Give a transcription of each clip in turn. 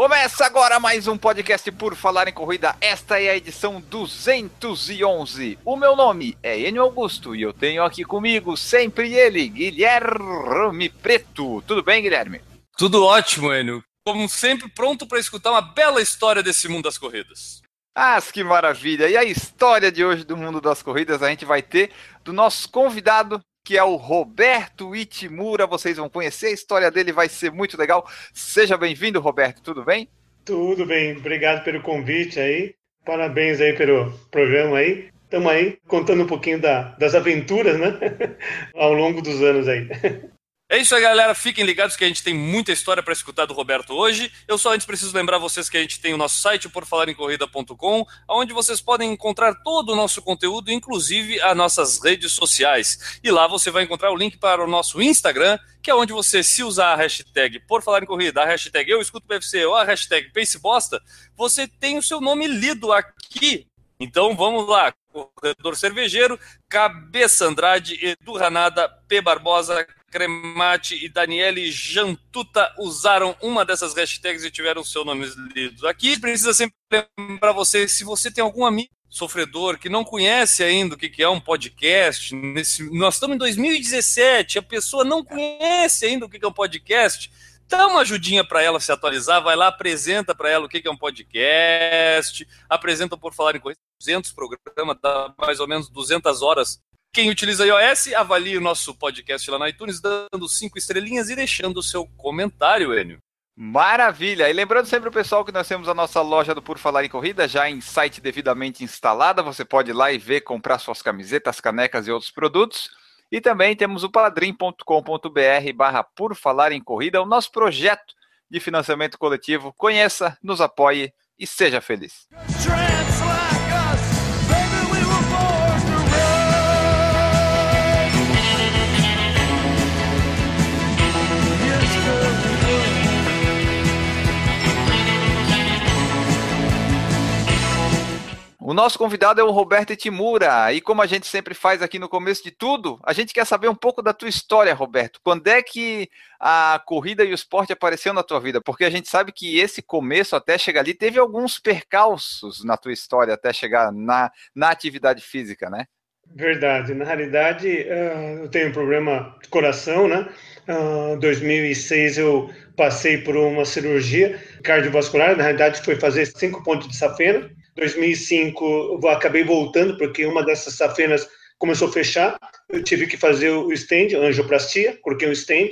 Começa agora mais um podcast por falar em corrida. Esta é a edição 211. O meu nome é Enio Augusto e eu tenho aqui comigo sempre ele, Guilherme Preto. Tudo bem, Guilherme? Tudo ótimo, Enio. Como sempre, pronto para escutar uma bela história desse mundo das corridas. Ah, que maravilha! E a história de hoje do mundo das corridas a gente vai ter do nosso convidado, que é o Roberto Itimura. Vocês vão conhecer a história dele, vai ser muito legal. Seja bem-vindo, Roberto, tudo bem? Tudo bem, obrigado pelo convite aí. Parabéns aí pelo programa aí. Estamos aí contando um pouquinho da, das aventuras, né? Ao longo dos anos aí. É isso aí, galera. Fiquem ligados que a gente tem muita história para escutar do Roberto hoje. Eu só antes preciso lembrar vocês que a gente tem o nosso site porfalarencorrida.com, onde vocês podem encontrar todo o nosso conteúdo, inclusive as nossas redes sociais. E lá você vai encontrar o link para o nosso Instagram, que é onde você, se usar a hashtag Por Falar em Corrida, a hashtag Eu Escuto PFC ou a hashtag Pacebosta, você tem o seu nome lido aqui. Então vamos lá, Corredor Cervejeiro, Cabeça Andrade, Edu Ranada, P. Barbosa, Cremati e Daniele Jantuta usaram uma dessas hashtags e tiveram seus nomes lidos aqui. Precisa sempre lembrar você, se você tem algum amigo sofredor que não conhece ainda o que é um podcast, nesse, nós estamos em 2017, a pessoa não conhece ainda o que é um podcast, dá uma ajudinha para ela se atualizar, vai lá, apresenta para ela o que é um podcast, apresenta por falar em coisas, 200 programas, dá mais ou menos 200 horas quem utiliza iOS, avalie o nosso podcast lá no iTunes, dando cinco estrelinhas e deixando o seu comentário, Enio. Maravilha! E lembrando sempre o pessoal que nós temos a nossa loja do Por Falar em Corrida já em site devidamente instalada. Você pode ir lá e ver, comprar suas camisetas, canecas e outros produtos. E também temos o padrim.com.br barra Por Falar em Corrida, o nosso projeto de financiamento coletivo. Conheça, nos apoie e seja feliz. O nosso convidado é o Roberto Timura, e como a gente sempre faz aqui no começo de tudo, a gente quer saber um pouco da tua história, Roberto. Quando é que a corrida e o esporte apareceu na tua vida? Porque a gente sabe que esse começo até chegar ali teve alguns percalços na tua história até chegar na, na atividade física, né? Verdade. Na realidade, eu tenho um problema de coração, né? Em 2006 eu passei por uma cirurgia cardiovascular, na realidade foi fazer cinco pontos de safena 2005 eu acabei voltando porque uma dessas safenas começou a fechar. Eu tive que fazer o stand, angioplastia, coloquei um stand.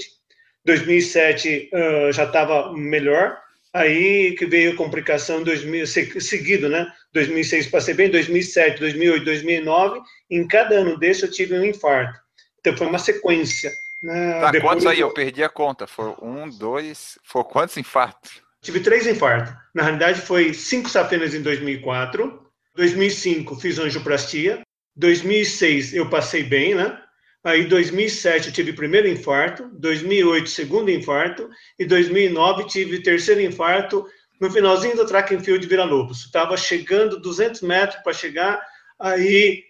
2007 uh, já estava melhor. Aí que veio a complicação 2000, seguido, né? 2006 passei bem, 2007, 2008, 2009. Em cada ano desse eu tive um infarto. Então foi uma sequência. Né? Tá, quantos aí? Eu perdi a conta. Foi um, dois. Foi quantos infartos? Tive três infartos. Na realidade, foi cinco safenas em 2004. 2005 fiz angioplastia. 2006 eu passei bem, né? Aí 2007 eu tive primeiro infarto, 2008 segundo infarto e 2009 tive terceiro infarto no finalzinho do track and field de Vila Lobos. Estava chegando 200 metros para chegar, aí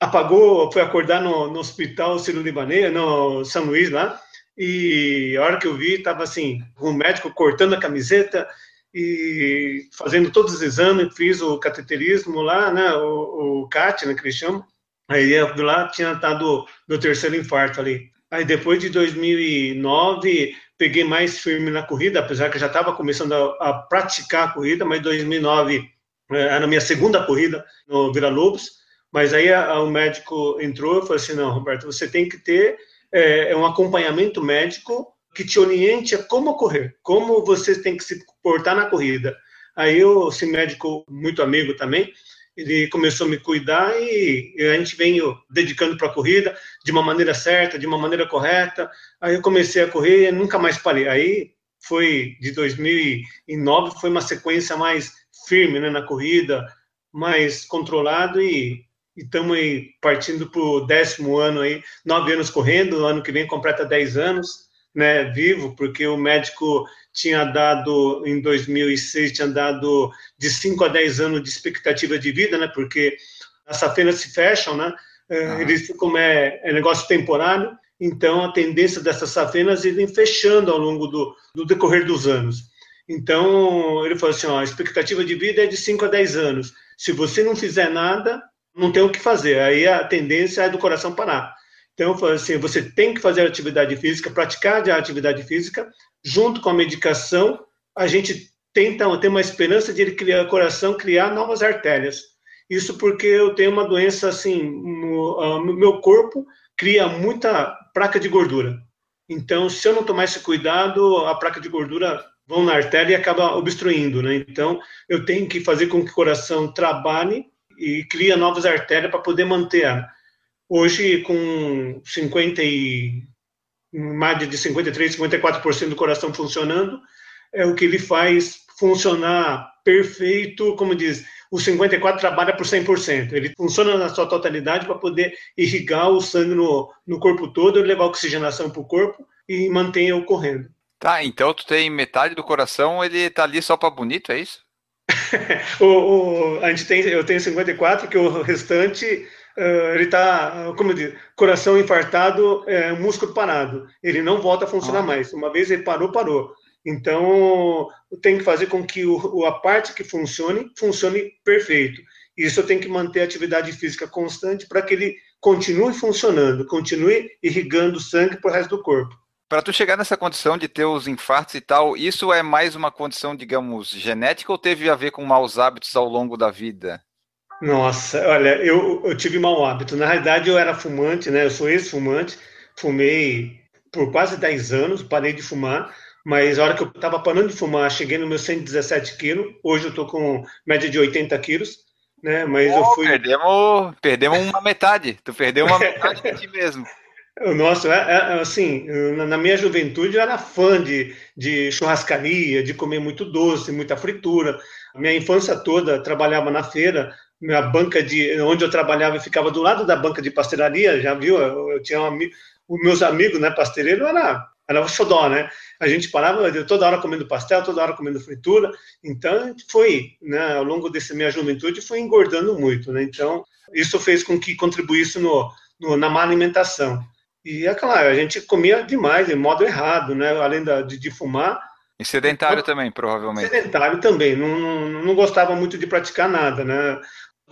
apagou, foi acordar no, no hospital Ciro-Libanês, no São Luís lá, e a hora que eu vi, estava assim, o médico cortando a camiseta e fazendo todos os exames, fiz o cateterismo lá, né, o, o CAT, né, que eles chamam. Aí eu lá tinha estado no terceiro infarto ali. Aí depois de 2009, peguei mais firme na corrida, apesar que já estava começando a, a, praticar a corrida, mas 2009 é, era a minha segunda corrida no Vila Lobos. Mas aí a, a, o médico entrou e falou assim: não, Roberto, você tem que ter é, é um acompanhamento médico que te oriente a como correr, como você tem que se comportar na corrida. Aí eu, esse médico muito amigo também, ele começou a me cuidar e a gente vem dedicando para a corrida de uma maneira certa, de uma maneira correta. Aí eu comecei a correr e nunca mais parei. Aí foi de 2009 foi uma sequência mais firme né, na corrida, mais controlado e e estamos aí partindo para o décimo ano aí, nove anos correndo, ano que vem completa dez anos, né, vivo, porque o médico tinha dado, em 2006, tinha dado de 5 a 10 anos de expectativa de vida, né, porque as safenas se fecham, né, ah. eles como é, é negócio temporário, então a tendência dessas safenas irem fechando ao longo do, do decorrer dos anos. Então, ele falou assim, ó, a expectativa de vida é de 5 a 10 anos. Se você não fizer nada, não tem o que fazer. Aí a tendência é do coração parar. Então, assim, você tem que fazer atividade física, praticar a atividade física, junto com a medicação, a gente tenta ter uma esperança de ele criar, o coração criar novas artérias. Isso porque eu tenho uma doença assim, no, no meu corpo cria muita placa de gordura. Então, se eu não tomar esse cuidado, a placa de gordura vão na artéria e acaba obstruindo, né? Então, eu tenho que fazer com que o coração trabalhe e cria novas artérias para poder manter. Hoje, com 50 e mais de 53, 54% do coração funcionando, é o que ele faz funcionar perfeito, como diz, o 54 trabalha por 100%. Ele funciona na sua totalidade para poder irrigar o sangue no, no corpo todo, levar oxigenação para o corpo e manter o correndo. Tá, então tu tem metade do coração, ele tá ali só para bonito, é isso? o, o, a gente tem, eu tenho 54, que o restante Uh, ele está, como eu digo, coração infartado, é, músculo parado. Ele não volta a funcionar ah. mais. Uma vez ele parou, parou. Então, tem que fazer com que o, a parte que funcione, funcione perfeito. Isso eu tenho que manter a atividade física constante para que ele continue funcionando, continue irrigando sangue para o resto do corpo. Para tu chegar nessa condição de ter os infartos e tal, isso é mais uma condição, digamos, genética ou teve a ver com maus hábitos ao longo da vida? Nossa, olha, eu, eu tive mau hábito. Na realidade, eu era fumante, né? Eu sou ex-fumante, fumei por quase 10 anos, parei de fumar, mas a hora que eu estava parando de fumar, cheguei no meu 117 quilos, hoje eu estou com média de 80 quilos, né? Mas oh, eu fui... Perdemos, perdemos uma metade, tu perdeu uma metade de ti mesmo. Nossa, é, é, assim, na minha juventude eu era fã de, de churrascaria, de comer muito doce, muita fritura. Minha infância toda trabalhava na feira, minha banca de onde eu trabalhava ficava do lado da banca de pastelaria, já viu? Eu, eu tinha um, os meus amigos, né, pasteleiro era era o xodó, né? A gente parava toda hora comendo pastel, toda hora comendo fritura. Então, foi, né, ao longo dessa minha juventude, foi engordando muito, né? Então, isso fez com que contribuísse no, no na má alimentação. E é claro, a gente comia demais, de modo errado, né? Além da, de, de fumar. E sedentário então, também, provavelmente. Sedentário também, não, não, não, gostava muito de praticar nada, né?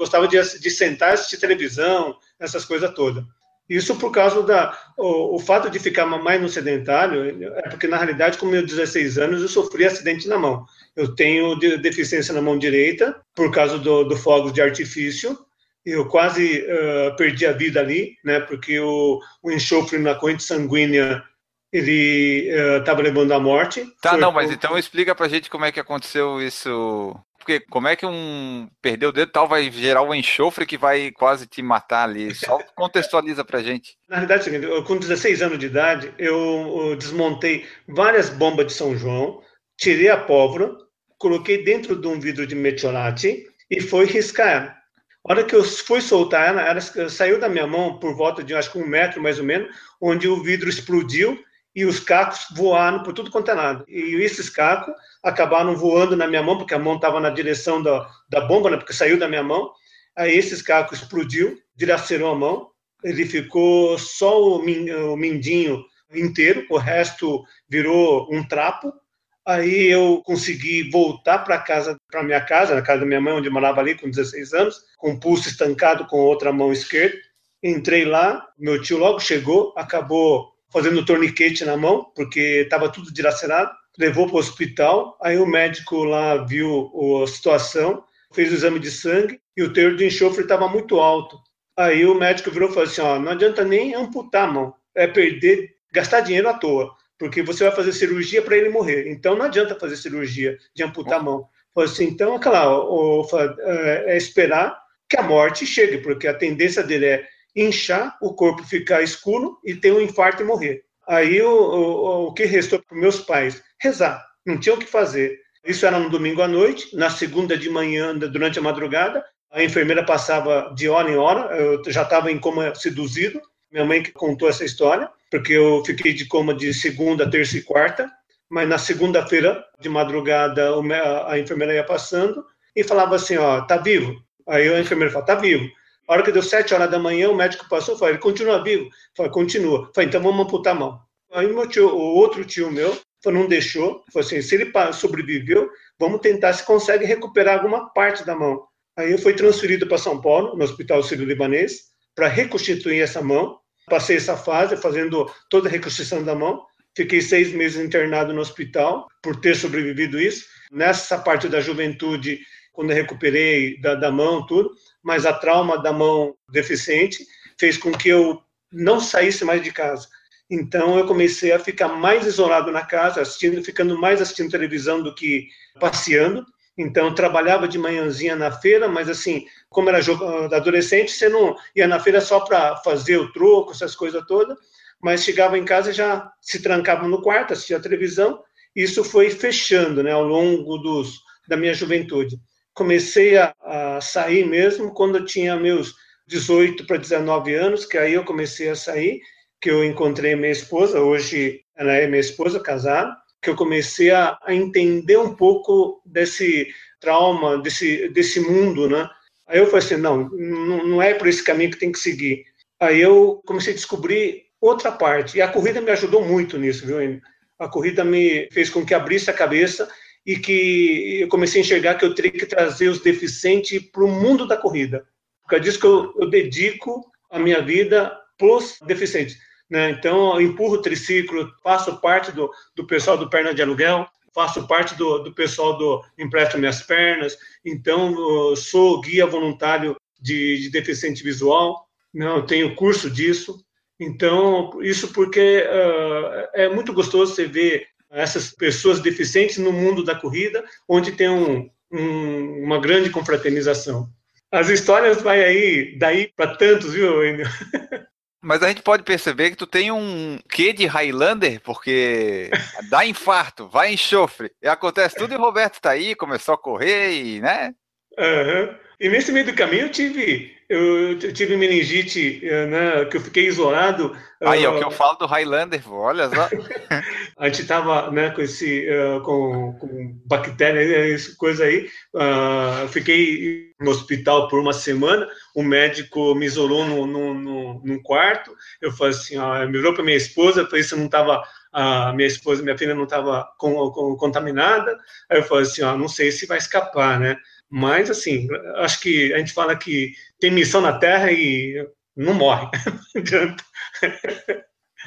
gostava de, de sentar, assistir televisão, essas coisas todas. Isso por causa da o, o, fato de ficar mais no sedentário é porque na realidade com meus 16 anos eu sofri acidente na mão. Eu tenho de, deficiência na mão direita por causa do, do fogo de artifício. Eu quase uh, perdi a vida ali, né? Porque o, o enxofre na corrente sanguínea ele estava uh, levando à morte. Tá, não, mas então explica pra gente como é que aconteceu isso porque como é que um perder o dedo tal vai gerar um enxofre que vai quase te matar ali? Só contextualiza pra gente. Na verdade, é com 16 anos de idade, eu desmontei várias bombas de São João, tirei a pólvora, coloquei dentro de um vidro de metiolate e foi riscar A hora que eu fui soltar ela, ela saiu da minha mão por volta de acho que um metro mais ou menos, onde o vidro explodiu e os cacos voaram por tudo quanto é lado. E esses cacos acabaram voando na minha mão, porque a mão estava na direção da, da bomba, né, porque saiu da minha mão. Aí esses cacos explodiu, dilacerou a mão, ele ficou só o, o mindinho inteiro, o resto virou um trapo. Aí eu consegui voltar para casa, para minha casa, na casa da minha mãe, onde eu morava ali com 16 anos, com o pulso estancado com outra mão esquerda. Entrei lá, meu tio logo chegou, acabou fazendo torniquete na mão, porque estava tudo dilacerado, levou para o hospital, aí o médico lá viu a situação, fez o exame de sangue e o teor de enxofre estava muito alto. Aí o médico virou e falou assim, ó, não adianta nem amputar a mão, é perder, gastar dinheiro à toa, porque você vai fazer cirurgia para ele morrer. Então não adianta fazer cirurgia de amputar a mão. Assim, então, é, é esperar que a morte chegue, porque a tendência dele é inchar, o corpo ficar escuro e ter um infarto e morrer. Aí o, o, o que restou para meus pais? Rezar. Não tinha o que fazer. Isso era no domingo à noite, na segunda de manhã, durante a madrugada, A enfermeira passava de hora em hora, eu já estava em coma seduzido. Minha mãe que contou essa história, porque eu fiquei de coma de segunda, terça e quarta. Mas na segunda-feira, de madrugada, a enfermeira ia passando e falava assim: Ó, tá vivo. Aí a enfermeira falava: Tá vivo. A hora que deu sete horas da manhã, o médico passou e falou: Ele continua vivo? Falei: Continua. falei: Então vamos amputar a mão. Aí meu tio, o outro tio meu, não deixou. Falou assim: Se ele sobreviveu, vamos tentar se consegue recuperar alguma parte da mão. Aí eu fui transferido para São Paulo, no Hospital Sírio-Libanês, para reconstituir essa mão. Passei essa fase fazendo toda a reconstrução da mão. Fiquei seis meses internado no hospital por ter sobrevivido isso. Nessa parte da juventude, quando recuperei da, da mão, tudo, mas a trauma da mão deficiente fez com que eu não saísse mais de casa. Então eu comecei a ficar mais isolado na casa, assistindo, ficando mais assistindo televisão do que passeando. Então, trabalhava de manhãzinha na feira, mas assim, como era adolescente, você não ia na feira só para fazer o troco, essas coisas todas, mas chegava em casa e já se trancava no quarto, assistia a televisão. Isso foi fechando né, ao longo dos, da minha juventude. Comecei a, a sair mesmo quando eu tinha meus 18 para 19 anos, que aí eu comecei a sair, que eu encontrei minha esposa, hoje ela é minha esposa, casada, que eu comecei a, a entender um pouco desse trauma, desse, desse mundo, né? Aí eu falei assim, não, não é por esse caminho que tem que seguir. Aí eu comecei a descobrir outra parte, e a corrida me ajudou muito nisso, viu? A corrida me fez com que abrisse a cabeça e que eu comecei a enxergar que eu teria que trazer os deficientes para o mundo da corrida. Por causa disso que eu, eu dedico a minha vida para os deficientes. Né? Então, eu empurro o triciclo, faço parte do, do pessoal do Perna de Aluguel, faço parte do, do pessoal do Empresto Minhas Pernas, então, sou guia voluntário de, de deficiente visual, não né? tenho curso disso. Então, isso porque uh, é muito gostoso você ver essas pessoas deficientes no mundo da corrida, onde tem um, um, uma grande confraternização. As histórias vai aí, daí para tantos, viu? Mas a gente pode perceber que tu tem um quê de Highlander, porque dá infarto, vai enxofre, e acontece tudo e o Roberto tá aí, começou a correr e, né? Uhum. E nesse meio do caminho eu tive, eu, tive meningite, eh, né, que eu fiquei isolado. Aí, é o que eu falo do Highlander, olha só. a gente tava, né, com esse, uh, com, com bactéria, coisa aí, uh, fiquei no hospital por uma semana, o médico me isolou no, no, no, num quarto, eu falei assim, ó, me virou para minha esposa, falei se não estava a minha esposa, minha filha não estava com, com, contaminada, aí eu falei assim, ó, não sei se vai escapar, né, mas, assim, acho que a gente fala que tem missão na Terra e não morre. Não adianta.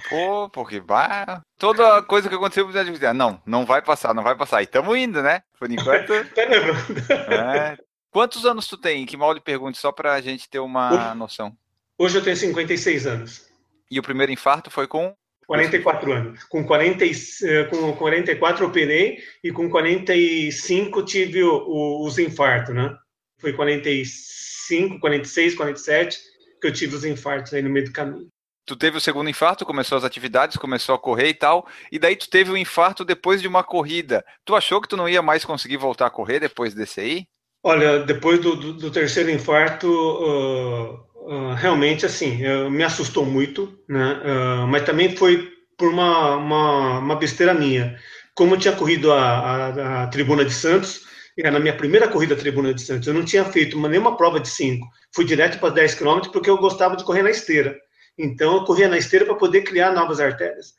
Pô, porque vai. Toda coisa que aconteceu, você dizer, ah, não, não vai passar, não vai passar. E estamos indo, né? Por enquanto. Tá é. Quantos anos tu tem? Que mal lhe pergunte, só para a gente ter uma hoje, noção. Hoje eu tenho 56 anos. E o primeiro infarto foi com? 44 anos. Com, 40, eh, com 44 operei e com 45 tive o, o, os infartos, né? Foi 45, 46, 47 que eu tive os infartos aí no meio do caminho. Tu teve o segundo infarto, começou as atividades, começou a correr e tal, e daí tu teve o um infarto depois de uma corrida. Tu achou que tu não ia mais conseguir voltar a correr depois desse aí? Olha, depois do, do, do terceiro infarto, uh ah, realmente, assim, me assustou muito, né? Uh, mas também foi por uma, uma, uma, besteira minha. Como eu tinha corrido a, a, a Tribuna de Santos, era na minha primeira corrida Tribuna de Santos, eu não tinha feito uma, nenhuma prova de 5. Fui direto para 10 km porque eu gostava de correr na esteira. Então, eu corria na esteira para poder criar novas artérias.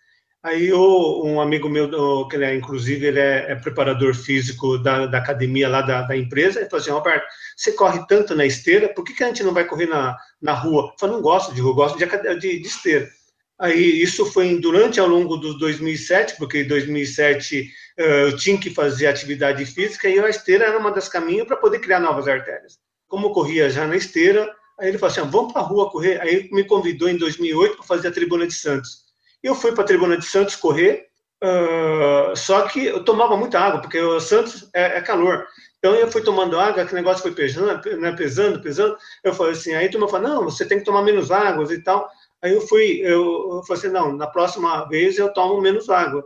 Aí um amigo meu, que ele é, inclusive, ele é, é preparador físico da, da, academia lá da, da empresa, ele falou assim, Roberto, você corre tanto na esteira, por que, que a gente não vai correr na, na rua? Eu não gosto de rua, gosto de, de, de esteira. Aí isso foi durante ao longo dos 2007, porque em 2007 eh, eu tinha que fazer atividade física e a esteira era uma das caminhos para poder criar novas artérias. Como eu corria já na esteira, aí ele falou assim, ah, vamos para a rua correr. Aí me convidou em 2008 para fazer a Tribuna de Santos. Eu fui para a Tribuna de Santos correr, uh, só que eu tomava muita água, porque o Santos é, é, calor. Então eu fui tomando água, aquele negócio foi pesando, né, pesando, pesando. Eu falei assim, aí a turma falou, não, você tem que tomar menos água e tal. Aí eu fui, eu, eu falei assim, não, na próxima vez eu tomo menos água.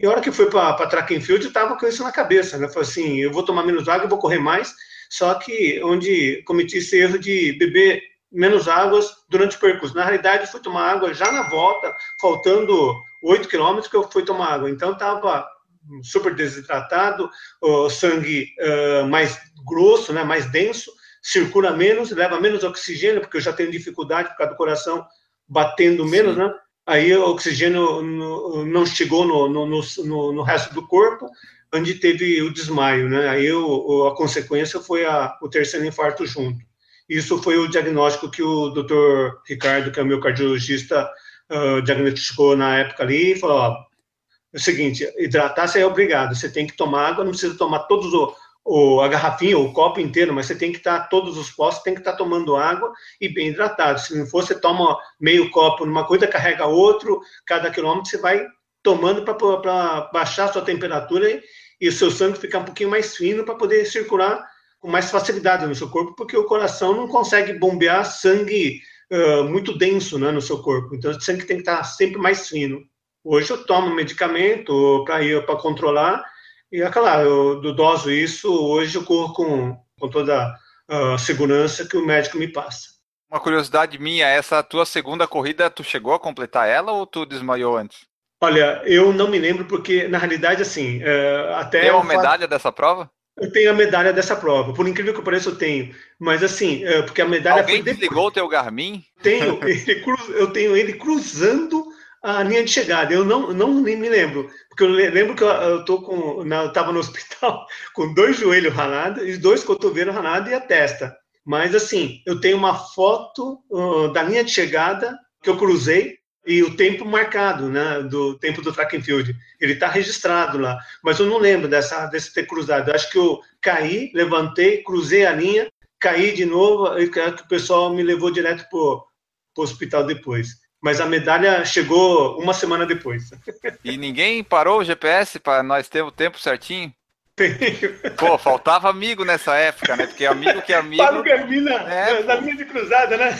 E a hora que fui para track and field, eu estava com isso na cabeça, né? Eu falei assim, eu vou tomar menos água, eu vou correr mais. só que onde cometi esse erro de beber menos águas durante o percurso. Na realidade, fui tomar água já na volta, faltando 8 quilômetros que eu fui tomar água. Então, estava super desidratado, o sangue uh, mais grosso, né, mais denso, circula menos, leva menos oxigênio, porque eu já tenho dificuldade por causa do coração batendo menos, Sim. né? Aí o oxigênio não chegou no, no, no, no, resto do corpo, onde teve o desmaio, né? Aí o, a consequência foi a, o terceiro infarto junto. Isso foi o diagnóstico que o doutor Ricardo, que é o meu cardiologista, uh, diagnosticou na época ali, e falou, ó, o seguinte, hidratar-se é obrigado, você tem que tomar água, não precisa tomar todos o, o, a garrafinha, o copo inteiro, mas você tem que estar, todos os postos tem que estar tomando água e bem hidratado, se não for, você toma meio copo numa coisa, carrega outro, cada quilômetro você vai tomando para baixar a sua temperatura e, e o seu sangue ficar um pouquinho mais fino para poder circular com mais facilidade no seu corpo, porque o coração não consegue bombear sangue uh, muito denso né, no seu corpo. Então, o sangue tem que estar sempre mais fino. Hoje eu tomo medicamento para ir para controlar, e é claro, eu doso isso, hoje eu corro com, com toda a segurança que o médico me passa. Uma curiosidade minha, essa tua segunda corrida, tu chegou a completar ela ou tu desmaiou antes? Olha, eu não me lembro porque, na realidade, assim, uh, até... Tem uma medalha faço... dessa prova? Eu tenho a medalha dessa prova, por incrível que pareça, eu tenho. Mas assim, é, porque a medalha. Alguém foi desligou o teu Garmin? Tenho, eu tenho ele cruzando a linha de chegada. Eu não, não me lembro, porque eu lembro que eu, eu tô com, na, eu tava no hospital com dois joelhos ralados e dois cotovelos ralados e a testa. Mas assim, eu tenho uma foto uh, da linha de chegada que eu cruzei e o tempo marcado, né, do tempo do track and field. Ele está registrado lá, mas eu não lembro dessa desse ter cruzado. Eu acho que eu caí, levantei, cruzei a linha, caí de novo e o pessoal me levou direto para o hospital depois. Mas a medalha chegou uma semana depois. E ninguém parou o GPS para nós ter o tempo certinho? Pô, faltava amigo nessa época, né? Porque amigo que é amigo. Para o Garmin na, é, na linha de cruzada, né?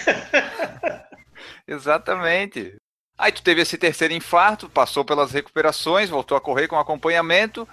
Exatamente. Aí tu teve esse terceiro infarto, passou pelas recuperações, voltou a correr com acompanhamento,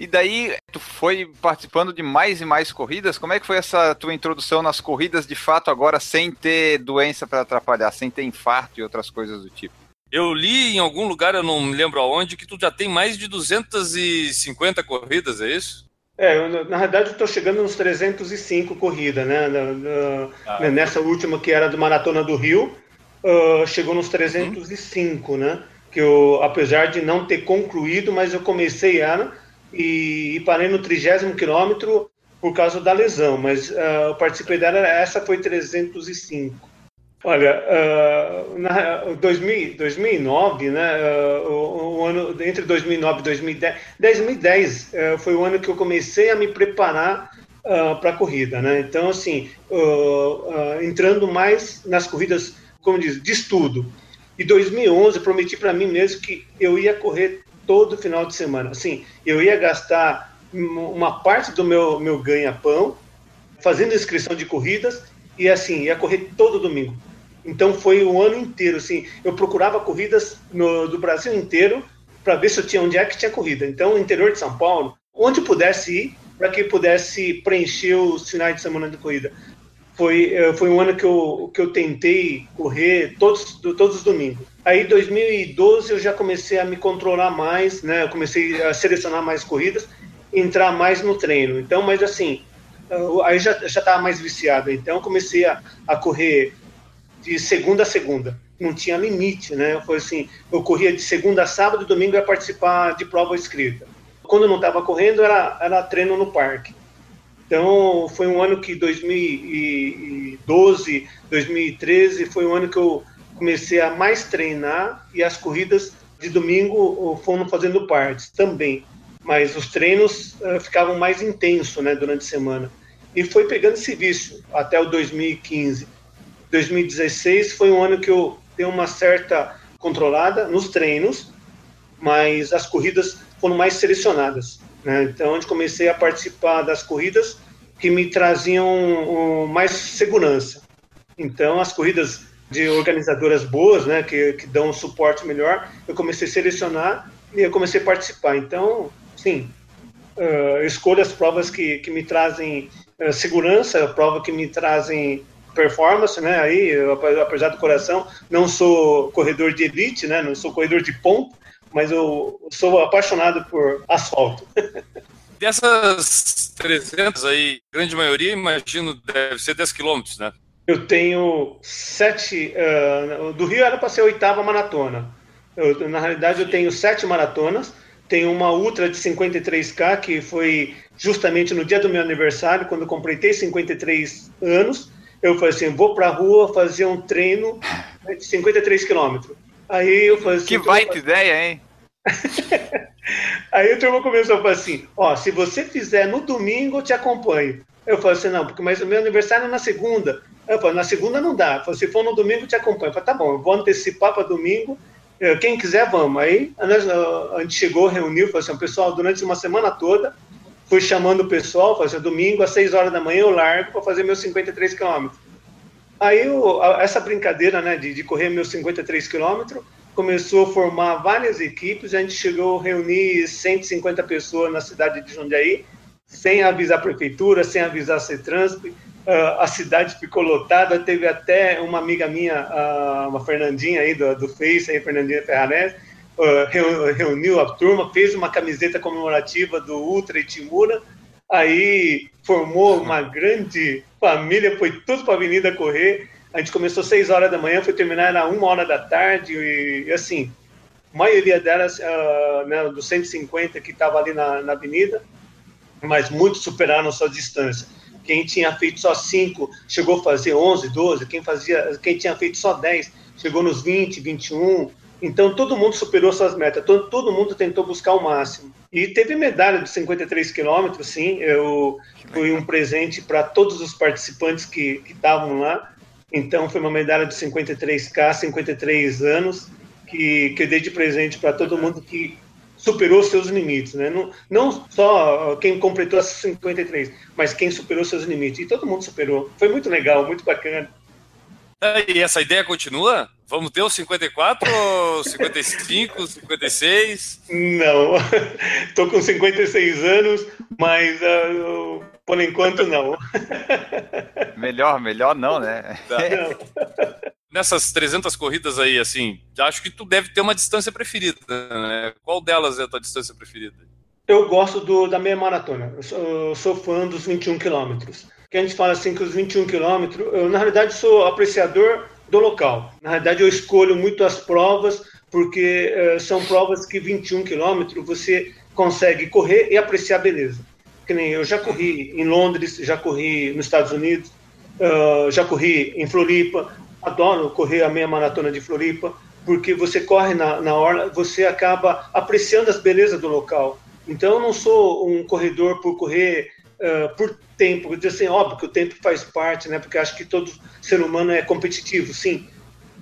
e daí tu foi participando de mais e mais corridas. Como é que foi essa tua introdução nas corridas de fato agora sem ter doença para atrapalhar, sem ter infarto e outras coisas do tipo? Eu li em algum lugar, eu não me lembro aonde, que tu já tem mais de 250 corridas, é isso? É, eu, na verdade eu estou chegando nos 305 corridas, né? Na, na, ah, nessa última que era do Maratona do Rio, uh, chegou nos 305, né? Que eu, apesar de não ter concluído, mas eu comecei ela e, parei no trigésimo quilômetro por causa da lesão, mas uh, eu participei dela, essa foi 305. Olha, uh, na 2000, 2009, né, uh, o, o, ano entre 2009 e 2010, 2010 uh, foi o ano que eu comecei a me preparar para a corrida, né? Então, assim, entrando mais nas corridas como diz, de estudo. E 2011 prometi para mim mesmo que eu ia correr todo final de semana. Assim, eu ia gastar uma parte do meu, meu ganha-pão fazendo inscrição de corridas e assim, ia correr todo domingo. Então foi o ano inteiro, assim, eu procurava corridas no, do Brasil inteiro para ver se eu tinha onde é que tinha corrida. Então, interior de São Paulo, onde pudesse ir, para que pudesse preencher os finais de semana de corrida foi, eh, foi um ano que eu, que eu tentei correr todos, todos os domingos. Aí, em 2012, eu já comecei a me controlar mais, né? Eu comecei a selecionar mais corridas, entrar mais no treino. Então, mas assim, aí já estava mais viciado. Então, comecei a, a correr de segunda a segunda. Não tinha limite, né? Foi assim, eu corria de segunda a sábado, domingo ia participar de prova escrita. Quando eu não estava correndo, era, era treino no parque. Então, foi um ano que 2012, 2013 foi um ano que eu comecei a mais treinar e as corridas de domingo foram fazendo parte também. Mas os treinos uh, ficavam mais intensos né, durante a semana. E foi pegando esse vício até o 2015. 2016 foi um ano que eu dei uma certa controlada nos treinos, mas as corridas foram mais selecionadas. Né? Então, onde comecei a participar das corridas que me traziam mais segurança. Então, as corridas de organizadoras boas, né, que, que dão um suporte melhor, eu comecei a selecionar e eu comecei a participar. Então, sim, uh, escolho as provas que, que me trazem é, segurança, prova que me trazem performance, né? Aí, apesar do coração, não sou corredor de elite, né? Não sou corredor de ponta, mas eu sou apaixonado por asfalto. Dessas 300 aí, grande maioria, imagino, deve ser 10 quilômetros, né? Eu tenho sete. Uh, do Rio era para ser a oitava maratona. Eu, na realidade, eu tenho sete maratonas. Tenho uma ultra de 53K, que foi justamente no dia do meu aniversário, quando eu completei 53 anos. Eu falei assim: vou para a rua fazer um treino de 53 quilômetros. Aí eu falei assim. Que baita ideia, hein? Aí o turma começou a falar assim: ó, se você fizer no domingo, eu te acompanho. Eu falei assim: não, porque mas o meu aniversário é na segunda. Eu falei: na segunda não dá. Eu falei, se for no domingo, eu te acompanho. Eu falei: tá bom, eu vou antecipar para domingo. Quem quiser, vamos. Aí a gente chegou, reuniu, falou assim: pessoal, durante uma semana toda, fui chamando o pessoal, falei assim: domingo às 6 horas da manhã eu largo para fazer meus 53 quilômetros. Aí eu, essa brincadeira né, de, de correr meus 53 quilômetros começou a formar várias equipes, a gente chegou a reunir 150 pessoas na cidade de Jundiaí, sem avisar a prefeitura, sem avisar a CETRANSP, uh, a cidade ficou lotada, teve até uma amiga minha, uh, uma Fernandinha aí do, do Face, aí, Fernandinha Ferrarese, uh, reuniu a turma, fez uma camiseta comemorativa do Ultra e Timura, aí formou uma grande família, foi tudo para a avenida correr, a gente começou às 6 horas da manhã, foi terminar às 1 hora da tarde, e, e assim, a maioria delas, uh, né, dos 150 que estava ali na, na avenida, mas muitos superaram sua distância. Quem tinha feito só 5 chegou a fazer 11, 12, quem, fazia, quem tinha feito só 10 chegou nos 20, 21. Então todo mundo superou suas metas, todo, todo mundo tentou buscar o máximo. E teve medalha de 53 quilômetros, sim. Eu fui um presente para todos os participantes que estavam lá. Então, foi uma medalha de 53K, 53 anos, que, que eu dei de presente para todo mundo que superou seus limites, né? Não, não só quem completou as 53, mas quem superou seus limites. E todo mundo superou. Foi muito legal, muito bacana. E essa ideia continua? Vamos ter os 54, 55, 56? Não, estou com 56 anos, mas uh, por enquanto, não. melhor, melhor não, né? Não. Nessas 300 corridas aí, assim, acho que tu deve ter uma distância preferida, né? Qual delas é a tua distância preferida? Eu gosto do, da meia maratona. Eu sou, eu sou fã dos 21 quilômetros. Que a gente fala assim que os 21 quilômetros, eu na realidade sou apreciador do local. Na realidade eu escolho muito as provas porque uh, são provas que 21 quilômetros você consegue correr e apreciar a beleza que nem eu já corri em Londres, já corri nos Estados Unidos, uh, já corri em Floripa, adoro correr a meia maratona de Floripa, porque você corre na, na orla, você acaba apreciando as belezas do local. Então, eu não sou um corredor por correr uh, por tempo, assim, óbvio que o tempo faz parte, né? Porque acho que todo ser humano é competitivo, sim.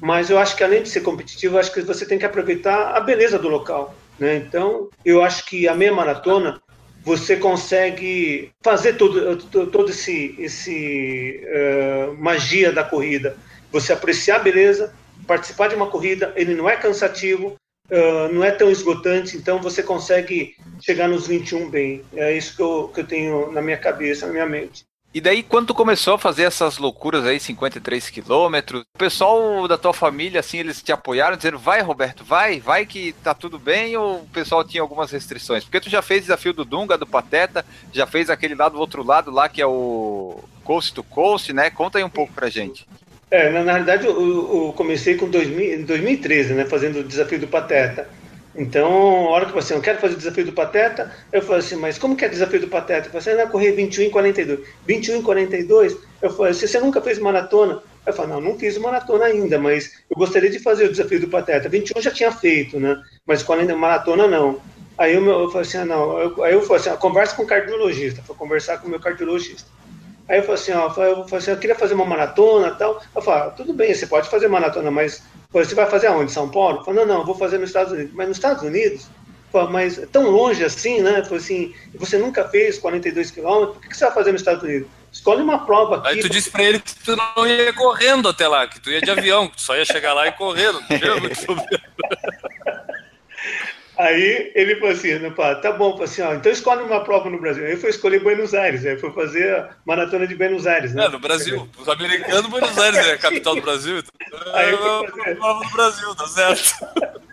Mas eu acho que além de ser competitivo, acho que você tem que aproveitar a beleza do local, né? Então, eu acho que a meia maratona você consegue fazer todo, todo esse, esse uh, magia da corrida. Você apreciar a beleza, participar de uma corrida, ele não é cansativo, uh, não é tão esgotante, então você consegue chegar nos 21 bem. É isso que eu, que eu tenho na minha cabeça, na minha mente. E daí, quando começou a fazer essas loucuras aí, 53 quilômetros, o pessoal da tua família, assim, eles te apoiaram, dizendo, vai, Roberto, vai, vai que tá tudo bem, ou o pessoal tinha algumas restrições? Porque tu já fez desafio do Dunga, do Pateta, já fez aquele lá do outro lado lá, que é o Coast to Coast, né? Conta aí um pouco pra gente. É, na, na realidade, eu, eu comecei com 2000, 2013, né, fazendo o desafio do Pateta. Então, a hora que eu falei assim, eu quero fazer o desafio do Pateta, eu falei assim, mas como que é o desafio do Pateta? Eu falei assim, correr 21 e 42. 21 e 42? Eu falei assim, você nunca fez maratona? Eu falei, não, não fiz maratona ainda, mas eu gostaria de fazer o desafio do Pateta. 21 já tinha feito, né? Mas 40, maratona não. Aí eu, eu falei assim, ah, não. Eu, aí eu falei assim, ah, conversa com o cardiologista. Foi conversar com o meu cardiologista. Aí eu falei assim, ó, eu, falei, eu, assim, eu queria fazer uma maratona tal. Eu falei, ah, tudo bem, você pode fazer maratona, mas você vai fazer aonde? São Paulo? Falei, não, não, vou fazer nos Estados Unidos. Mas nos Estados Unidos? Falei, mas é tão longe assim, né? Falei assim, você nunca fez 42 quilômetros, por que você vai fazer nos Estados Unidos? Escolhe uma prova aqui. Aí tu disse pra ele que tu não ia correndo até lá, que tu ia de avião, que tu só ia chegar lá e correndo. Aí ele falou assim, tá bom, assim, ó, então escolhe uma prova no Brasil. Aí foi escolher Buenos Aires, aí foi fazer a maratona de Buenos Aires, né? É, no Brasil. Os americanos, Buenos Aires é a capital do Brasil. Então, aí foi fazer... prova Brasil, tá certo.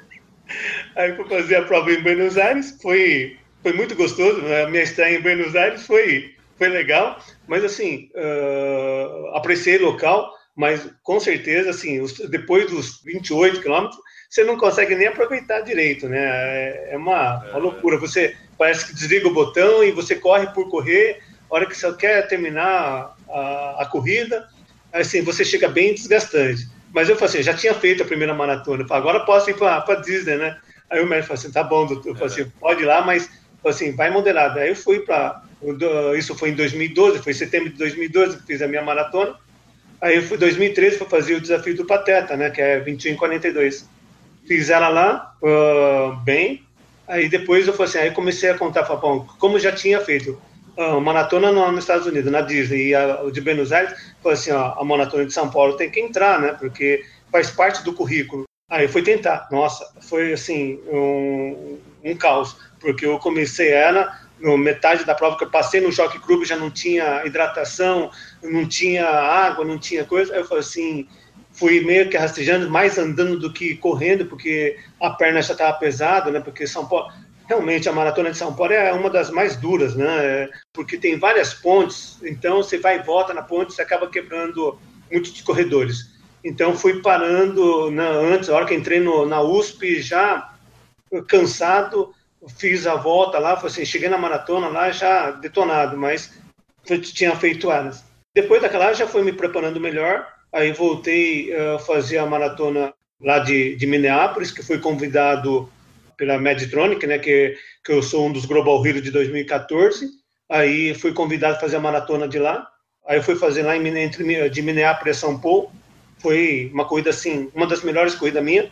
Aí fui fazer a prova em Buenos Aires, foi, foi muito gostoso, né? a minha estreia em Buenos Aires foi, foi legal, mas assim, uh, apreciei local, mas com certeza, assim, os, depois dos 28 quilômetros, você não consegue nem aproveitar direito, né? É, é uma, uma, loucura. Você parece que desliga o botão e você corre por correr. A hora que você quer terminar a, a corrida, assim, você chega bem desgastante. Mas eu falei assim, já tinha feito a primeira maratona. Falei, agora posso ir para Disney, né? Aí o médico falou assim, tá bom, doutor. Eu falei assim, pode ir lá, mas assim, vai moderado. Aí eu fui para, isso foi em 2012, foi em setembro de 2012 que fiz a minha maratona. Aí eu fui em 2013 para fazer o desafio do Pateta, né? Que é 21 em 42 fiz ela lá, uh, bem. Aí depois eu falei assim, aí comecei a contar, falei, bom, como já tinha feito uh, maratona no, nos Estados Unidos, na Disney, e a, de Buenos Aires, falei assim, ó, a maratona de São Paulo tem que entrar, né, porque faz parte do currículo. Aí eu fui tentar, nossa, foi assim, um, um caos, porque eu comecei ela, no metade da prova que eu passei no Jockey Club já não tinha hidratação, não tinha água, não tinha coisa, aí eu falei assim, fui meio que rastejando, mais andando do que correndo, porque a perna já estava pesada, né? Porque São Paulo, realmente a maratona de São Paulo é uma das mais duras, né? Porque tem várias pontes, então você vai e volta na ponte, você acaba quebrando muitos corredores. Então fui parando na, antes, a hora que entrei no, na USP, já cansado, fiz a volta lá, assim, cheguei na maratona lá já detonado, mas tinha feito elas. Depois daquela já fui me preparando melhor Aí voltei a fazer a maratona lá de, de Minneapolis, que fui convidado pela Medtronic, né, que, que eu sou um dos Global Heroes de 2014. Aí fui convidado a fazer a maratona de lá. Aí fui fazer lá em, entre de Minneapolis a São Paulo. Foi uma corrida assim, uma das melhores corridas minha,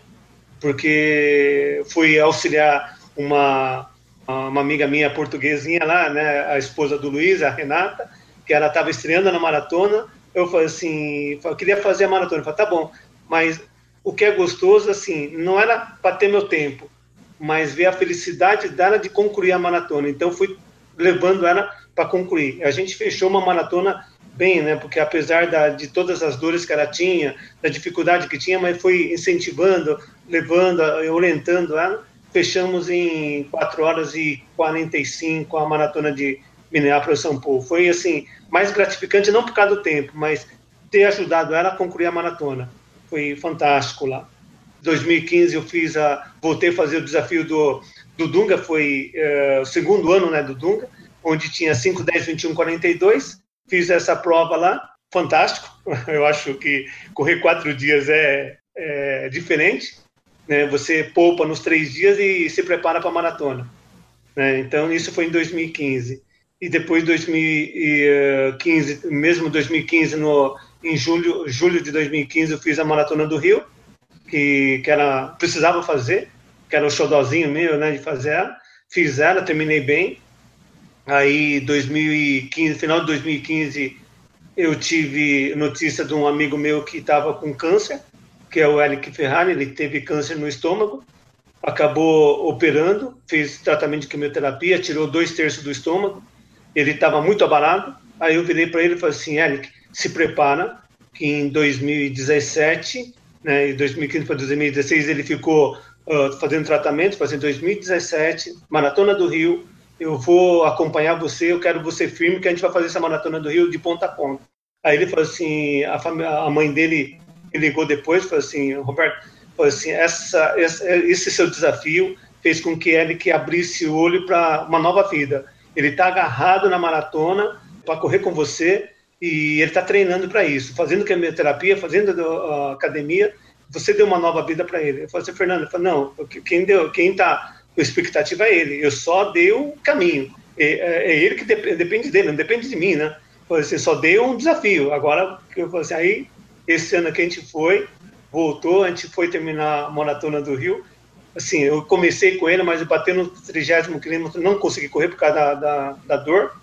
porque fui auxiliar uma uma amiga minha portuguesinha lá, né, a esposa do Luiz, a Renata, que ela estava estreando na maratona eu falei assim, eu queria fazer a maratona. Eu falei, tá bom, mas o que é gostoso, assim, não era para ter meu tempo, mas ver a felicidade dela de concluir a maratona. Então, fui levando ela para concluir. A gente fechou uma maratona bem, né? Porque apesar da, de todas as dores que ela tinha, da dificuldade que tinha, mas foi incentivando, levando, orientando ela. Fechamos em 4 horas e 45 a maratona de Minneapolis São Paulo. Foi assim, mais gratificante não por causa do tempo, mas ter ajudado ela a concluir a maratona. Foi fantástico lá. 2015 eu fiz a voltei a fazer o desafio do do Dunga, foi é, o segundo ano, né, do Dunga, onde tinha 5, 10, 21, 42. Fiz essa prova lá, fantástico. Eu acho que correr quatro dias é, é diferente. Né? Você poupa nos três dias e se prepara para a maratona. Né? Então, isso foi em 2015 e depois 2015, mesmo 2015, no, em julho, julho de 2015, eu fiz a Maratona do Rio, que, que era, precisava fazer, que era o xodózinho meu, né, de fazer ela. Fiz ela, terminei bem. Aí, 2015, final de 2015, eu tive notícia de um amigo meu que estava com câncer, que é o Eric Ferrari, ele teve câncer no estômago, acabou operando, fez tratamento de quimioterapia, tirou dois terços do estômago, ele estava muito abalado. Aí eu virei para ele e falei assim: Eric, se prepara, que em 2017, né, em 2015 para 2016, ele ficou uh, fazendo tratamento, fazendo 2017, Maratona do Rio. Eu vou acompanhar você, eu quero você firme, que a gente vai fazer essa Maratona do Rio de ponta a ponta. Aí ele falou assim: a, a mãe dele ligou depois, falou assim: Roberto, falou assim, essa, essa, esse seu desafio fez com que Eric abrisse o olho para uma nova vida ele está agarrado na maratona para correr com você e ele está treinando para isso, fazendo quimioterapia, fazendo uh, academia. Você deu uma nova vida para ele. Eu falei assim, Fernando, falei, não, quem deu, quem está com expectativa é ele. Eu só dei o caminho. É, é, ele que dep depende dele, não depende de mim, né? Eu falei assim, só dei um desafio. Agora, eu falei assim, aí esse ano que a gente foi, voltou, a gente foi terminar a maratona do Rio assim, eu comecei com ele, mas eu bati no 30 quilômetro, não consegui correr por causa da, da, da, dor.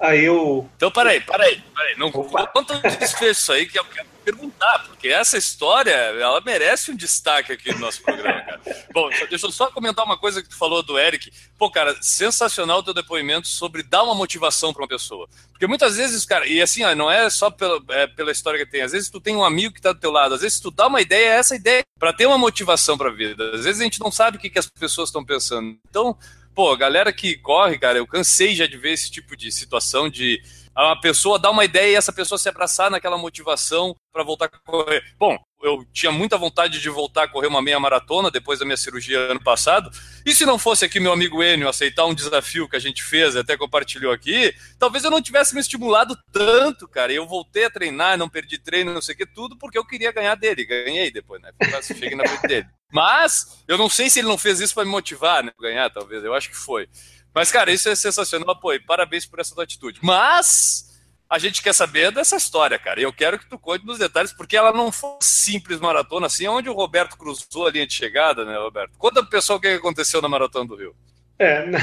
Aí eu. Então, peraí, peraí, peraí. Não conta o desfecho aí que eu quero perguntar, porque essa história, ela merece um destaque aqui no nosso programa, cara. Bom, deixa eu só comentar uma coisa que tu falou do Eric. Pô, cara, sensacional o teu depoimento sobre dar uma motivação para uma pessoa. Porque muitas vezes, cara, e assim, ó, não é só pela, é, pela história que tem, às vezes tu tem um amigo que tá do teu lado, às vezes tu dá uma ideia, é essa ideia, para ter uma motivação pra vida. Às vezes a gente não sabe o que, que as pessoas estão pensando. Então, pô, galera que corre, cara, eu cansei já de ver esse tipo de situação de a pessoa dar uma ideia e essa pessoa se abraçar naquela motivação para voltar a correr. Bom, eu tinha muita vontade de voltar a correr uma meia maratona depois da minha cirurgia ano passado. E se não fosse aqui meu amigo Enio aceitar um desafio que a gente fez, até compartilhou aqui, talvez eu não tivesse me estimulado tanto, cara. Eu voltei a treinar, não perdi treino, não sei o que, tudo porque eu queria ganhar dele. Ganhei depois, né? Cheguei na frente dele. Mas eu não sei se ele não fez isso para me motivar, né? Ganhar, talvez. Eu acho que foi. Mas, cara, isso é sensacional, pô, e parabéns por essa tua atitude. Mas a gente quer saber dessa história, cara. E eu quero que tu conte nos detalhes, porque ela não foi simples maratona assim, onde o Roberto cruzou a linha de chegada, né, Roberto? Conta pro pessoal o que aconteceu na Maratona do Rio. É, na,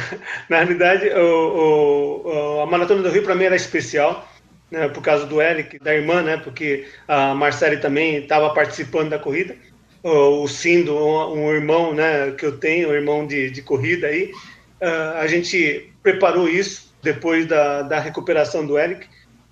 na realidade, o, o, a Maratona do Rio para mim era especial, né, por causa do Eric, da irmã, né, porque a Marcele também estava participando da corrida. O, o Cindo, um, um, irmão né, que eu tenho, um irmão de, de corrida aí, Uh, a gente preparou isso depois da, da recuperação do Eric.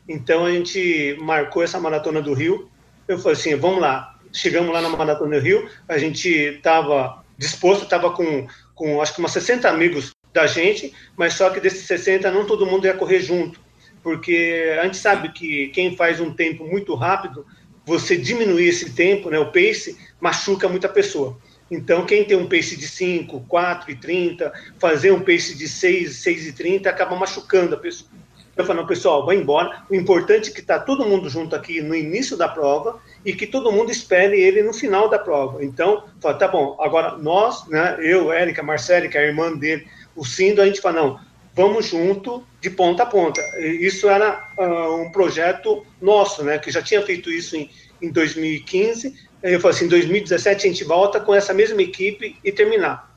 Então a gente marcou essa maratona do Rio. Eu falei assim, vamos lá. Chegamos lá na maratona do Rio. A gente estava disposto, estava com, com acho que umas 60 amigos da gente, mas só que desses 60 não todo mundo ia correr junto, porque a gente sabe que quem faz um tempo muito rápido, você diminuir esse tempo, né, o pace, machuca muita pessoa. Então, quem tem um pace de 5, 4 e 30, fazer um pace de 6, 6 e 30, acaba machucando a pessoa. Eu falo, pessoal, vai embora. O importante é que está todo mundo junto aqui no início da prova e que todo mundo espere ele no final da prova. Então, fala, tá bom, agora nós, né, eu, Érica, Marcele, que é a irmã dele, o Cindo, a gente fala, não, vamos junto de ponta a ponta. Isso era uh, um projeto nosso, né, que já tinha feito isso em, em 2015, eu falei assim, em 2017 a gente volta com essa mesma equipe e terminar.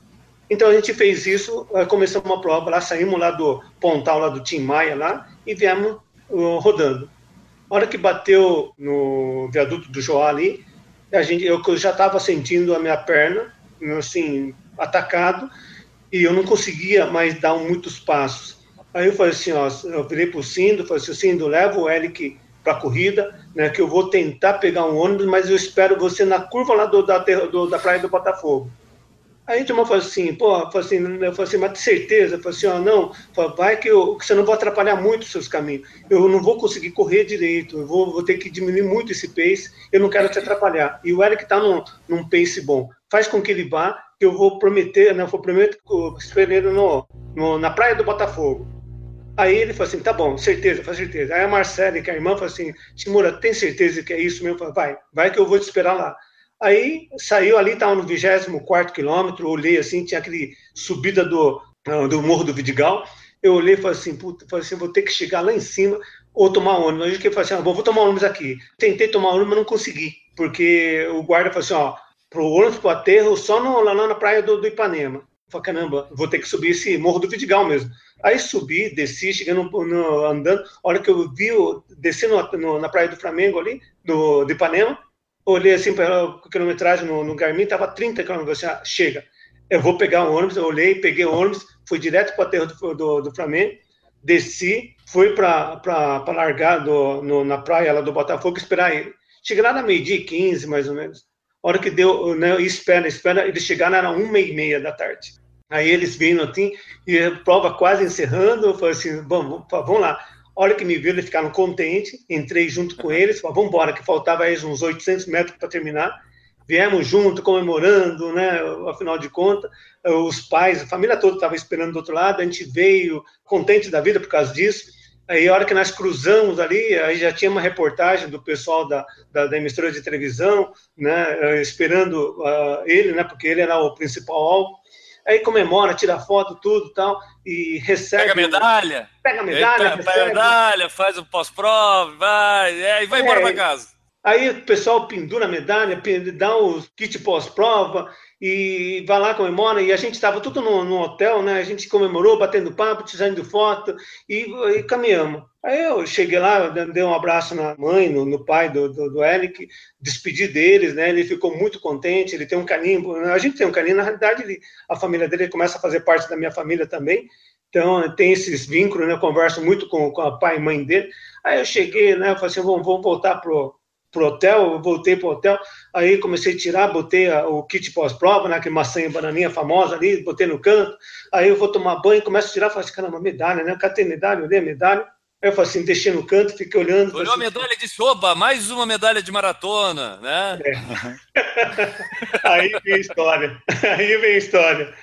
Então a gente fez isso, eh, começamos uma prova lá, saímos lá do Pontal, lá do Tim Maia lá, e viemos uh, rodando. A hora que bateu no viaduto do Joá ali, a gente, eu, já estava sentindo a minha perna, assim, atacado, e eu não conseguia mais dar muitos passos. Aí eu falei assim, ó, eu virei pro Cindo, falei assim, Cindo, leva o Eric para a corrida, né, que eu vou tentar pegar um ônibus, mas eu espero você na curva lá do, da, do, da Praia do Botafogo. Aí a turma falou assim, pô, falou assim, eu falei assim, mas de certeza? Falei assim, ó, não, vai que, eu, que você não vai atrapalhar muito os seus caminhos. Eu não vou conseguir correr direito, eu vou, vou ter que diminuir muito esse pace, eu não quero te atrapalhar. E o Eric está num, num pace bom. Faz com que ele vá, que eu vou prometer, né, eu prometer que eu espero no, no, na Praia do Botafogo. Aí ele falou assim, tá bom, certeza, faz certeza. Aí a Marcela, que é a irmã, falou assim, Timura, tem certeza que é isso mesmo? Falei, vai, vai que eu vou te esperar lá. Aí saiu ali, estava no 24 quilômetro, olhei assim, tinha aquele subida do, do Morro do Vidigal. Eu olhei e falei assim, puta, falei assim, vou ter que chegar lá em cima ou tomar ônibus. Aí eu falei assim, ah, bom, vou tomar ônibus aqui. Tentei tomar ônibus, mas não consegui, porque o guarda falou assim, ó, pro ônibus pro aterro só no, lá na praia do, do Ipanema. Eu falei, caramba, vou ter que subir esse Morro do Vidigal mesmo. Aí subi, desci, chegando no, andando. A hora que eu vi, desci no, no, na praia do Flamengo ali, do, do Ipanema, olhei assim para a quilometragem no, no Garmin, estava 30 km. Assim, ah, chega, eu vou pegar o ônibus. Eu olhei, peguei o ônibus, fui direto para o aterro do, do, do, Flamengo, desci, fui para largar do, no, na praia lá do Botafogo esperar ele. Cheguei lá na meio-dia e 15, mais ou menos. A hora que deu, né, espera, espera, eles chegaram, era uma e meia da tarde. Aí eles vindo assim, e a prova quase encerrando, eu falei assim, bom, vamos lá. A hora que me viram, eles ficaram contentes, entrei junto com eles, falei, vamos embora, que faltava aí uns 800 metros para terminar. Viemos junto, comemorando, né, afinal de contas, os pais, a família toda estava esperando do outro lado, a gente veio contente da vida por causa disso. Aí, a hora que nós cruzamos ali, aí já tinha uma reportagem do pessoal da, da, da emissora de televisão, né, esperando uh, ele, né, porque ele era o principal alvo aí comemora, tira foto, tudo tal, e recebe. Pega medalha. Pega medalha. Pega, pega medalha, faz o pós-prova, vai, é, e vai embora é, para casa. Aí o pessoal pendura a medalha, dá os kit pós-prova e vai lá, comemora. E a gente estava tudo no, no, hotel, né? A gente comemorou, batendo papo, tirando foto e, e caminhamos. Aí eu cheguei lá, dei um abraço na mãe, no, no pai do, do, do, Eric, despedi deles, né? Ele ficou muito contente, ele tem um carinho. A gente tem um carinho, na realidade, ele, a família dele começa a fazer parte da minha família também. Então, tem esses vínculos, né? Eu converso muito com, com a pai e mãe dele. Aí eu cheguei, né? Eu falei assim: vamos, vamos voltar pro, pro hotel, eu voltei pro hotel, aí comecei a tirar, botei a, o kit pós-prova, né, aquele maçã bananinha famosa ali, botei no canto, aí eu vou tomar banho, começo a tirar, falei assim, caramba, medalha, né, a medalha, olhei a medalha, aí eu falei assim, deixei no canto, fiquei olhando. Olhou assim, a medalha e disse, oba, mais uma medalha de maratona, né? É. aí vem a história, aí vem a história.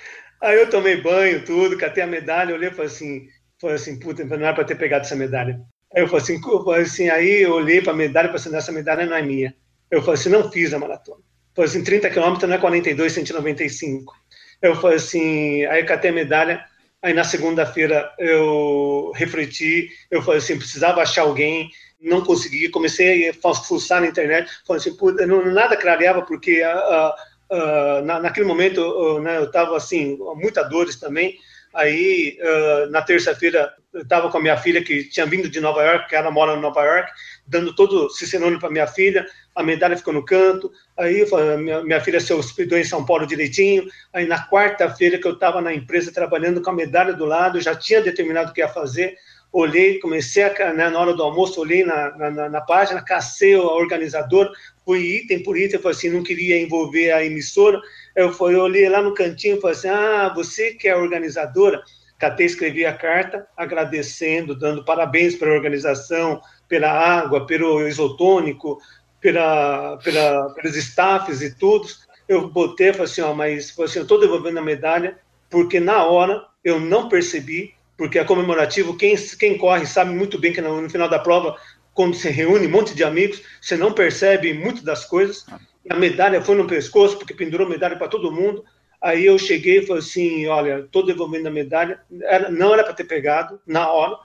Aí eu tomei banho, tudo, catei a medalha, olhei e falei assim, falei assim, puta, não era para ter pegado essa medalha. Aí eu falei assim, eu falei assim aí eu olhei para a medalha e falei assim, essa medalha não é minha. Eu falei assim, não fiz a maratona. Eu falei assim, 30 quilômetros não é 42, 195. Eu falei assim, aí eu catei a medalha, aí na segunda-feira eu refleti, eu falei assim, precisava achar alguém, não consegui, comecei a fuçar na internet, falei assim, não, nada clareava, porque uh, uh, na, naquele momento uh, né, eu estava assim, muita dores também, Aí, uh, na terça-feira, eu estava com a minha filha, que tinha vindo de Nova York, que ela mora em Nova York, dando todo cicerone para minha filha, a medalha ficou no canto. Aí, minha, minha filha se hospedou em São Paulo direitinho. Aí, na quarta-feira, que eu estava na empresa trabalhando com a medalha do lado, já tinha determinado o que ia fazer olhei, comecei a, né, na hora do almoço, olhei na, na, na página, cacei o organizador, fui item por item, falei assim, não queria envolver a emissora, eu, fui, eu olhei lá no cantinho e falei assim, ah, você que é organizadora, catei, escrevi a carta, agradecendo, dando parabéns para a organização, pela água, pelo isotônico, pela, pela, pelos staffs e tudo, eu botei, falei assim, ó, mas falei assim, estou devolvendo a medalha, porque na hora eu não percebi porque é comemorativo. Quem, quem corre sabe muito bem que no, no final da prova, quando se reúne um monte de amigos, você não percebe muito das coisas. A medalha foi no pescoço, porque pendurou medalha para todo mundo. Aí eu cheguei e falei assim: olha, estou devolvendo a medalha. Era, não era para ter pegado na hora,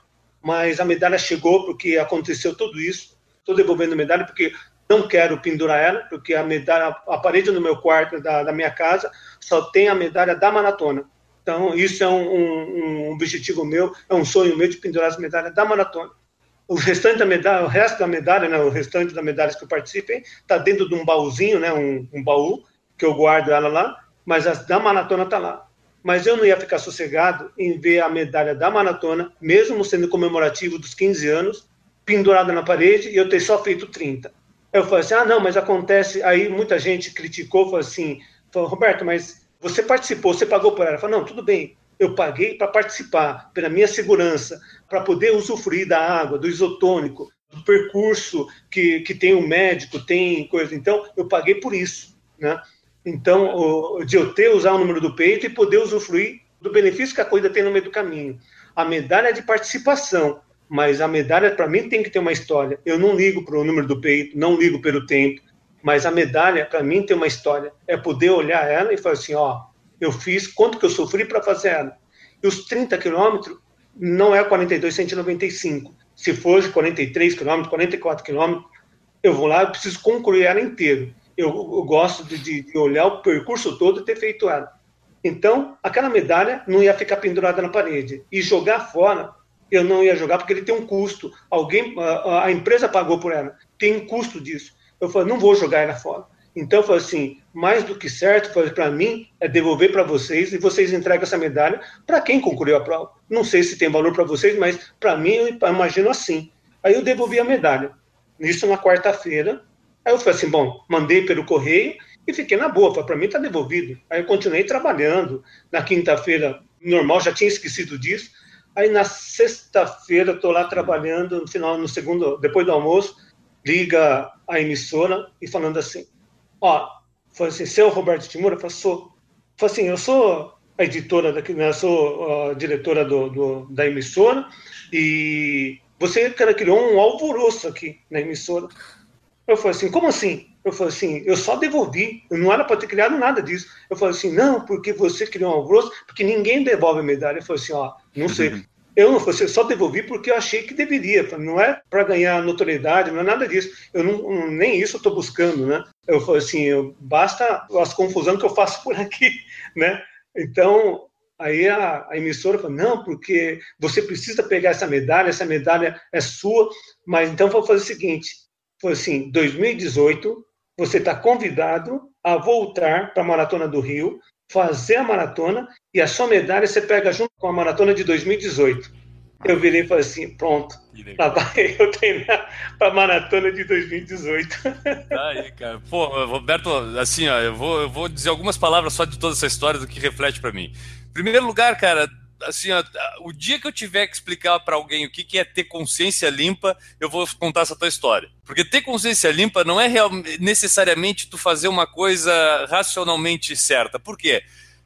mas a medalha chegou porque aconteceu tudo isso. Estou devolvendo a medalha porque não quero pendurar ela, porque a medalha, a parede do meu quarto, da, da minha casa, só tem a medalha da maratona. Então, isso é um, um, um, objetivo meu, é um sonho meu de pendurar as medalhas da maratona. O restante da medalha, o resto da medalha, né, o restante das medalhas que eu participei, está dentro de um baúzinho, né, um, um, baú, que eu guardo ela lá, mas a da maratona está lá. Mas eu não ia ficar sossegado em ver a medalha da maratona, mesmo sendo comemorativo dos 15 anos, pendurada na parede e eu ter só feito 30. Eu falei assim: ah, não, mas acontece. Aí muita gente criticou, falou assim: Roberto, mas você participou, você pagou por ela. Fala, não, tudo bem, eu paguei para participar, pela minha segurança, para poder usufruir da água, do isotônico, do percurso que, que tem o médico, tem coisa. Então, eu paguei por isso, né? Então, o, de eu ter, usar o número do peito e poder usufruir do benefício que a corrida tem no meio do caminho. A medalha é de participação, mas a medalha, para mim, tem que ter uma história. Eu não ligo para o número do peito, não ligo pelo tempo, mas a medalha, para mim, tem uma história. É poder olhar ela e falar assim: ó, eu fiz quanto que eu sofri para fazer ela. E os 30 quilômetros não é 42, 195. Se fosse 43 quilômetros, 44 quilômetros, eu vou lá, eu preciso concluir ela inteiro. Eu, eu gosto de, de, olhar o percurso todo e ter feito ela. Então, aquela medalha não ia ficar pendurada na parede. E jogar fora, eu não ia jogar porque ele tem um custo. Alguém, a, a empresa pagou por ela. Tem um custo disso. Eu falei, não vou jogar ela fora. Então, falei assim, mais do que certo, para mim, é devolver para vocês e vocês entregam essa medalha para quem concluiu a prova. Não sei se tem valor para vocês, mas para mim, eu imagino assim. Aí eu devolvi a medalha. Isso na quarta-feira. Aí eu falei assim, bom, mandei pelo correio e fiquei na boa. Para mim está devolvido. Aí eu continuei trabalhando. Na quinta-feira, normal, já tinha esquecido disso. Aí na sexta-feira, estou lá trabalhando, no final, no segundo, depois do almoço, liga a emissora e falando assim, ó, foi assim, seu Roberto Timura? Eu falei, sou. Falei assim, eu sou a editora daqui, né, sou a diretora do, do, da emissora e você, cara, criou um alvoroço aqui na emissora. Eu falei assim, como assim? Eu falei assim, eu só devolvi, eu não era para ter criado nada disso. Eu falei assim, não, porque você criou um alvoroço, porque ninguém devolve a medalha. Eu falei assim, ó, não sei. Eu não fosse, só devolvi porque eu achei que deveria. Não é para ganhar notoriedade, não é nada disso. Eu não, nem isso estou buscando, né? Eu falei assim, eu, basta as confusões que eu faço por aqui, né? Então, aí a, a, emissora falou, não, porque você precisa pegar essa medalha, essa medalha é sua, mas então vou fazer o seguinte, foi assim, 2018, você está convidado a voltar para a Maratona do Rio, fazer a maratona e a sua medalha você pega junto com a maratona de 2018. Eu virei e falei assim, pronto, lá vai eu treinar para a maratona de 2018. Aí, cara. Pô, Roberto, assim, ó, eu vou, eu vou dizer algumas palavras só de toda essa história do que reflete para mim. Em primeiro lugar, cara, assim, ó, o dia que eu tiver que explicar para alguém o que, que é ter consciência limpa, eu vou contar essa tua história. Porque ter consciência limpa não é real, necessariamente tu fazer uma coisa racionalmente certa. Por quê?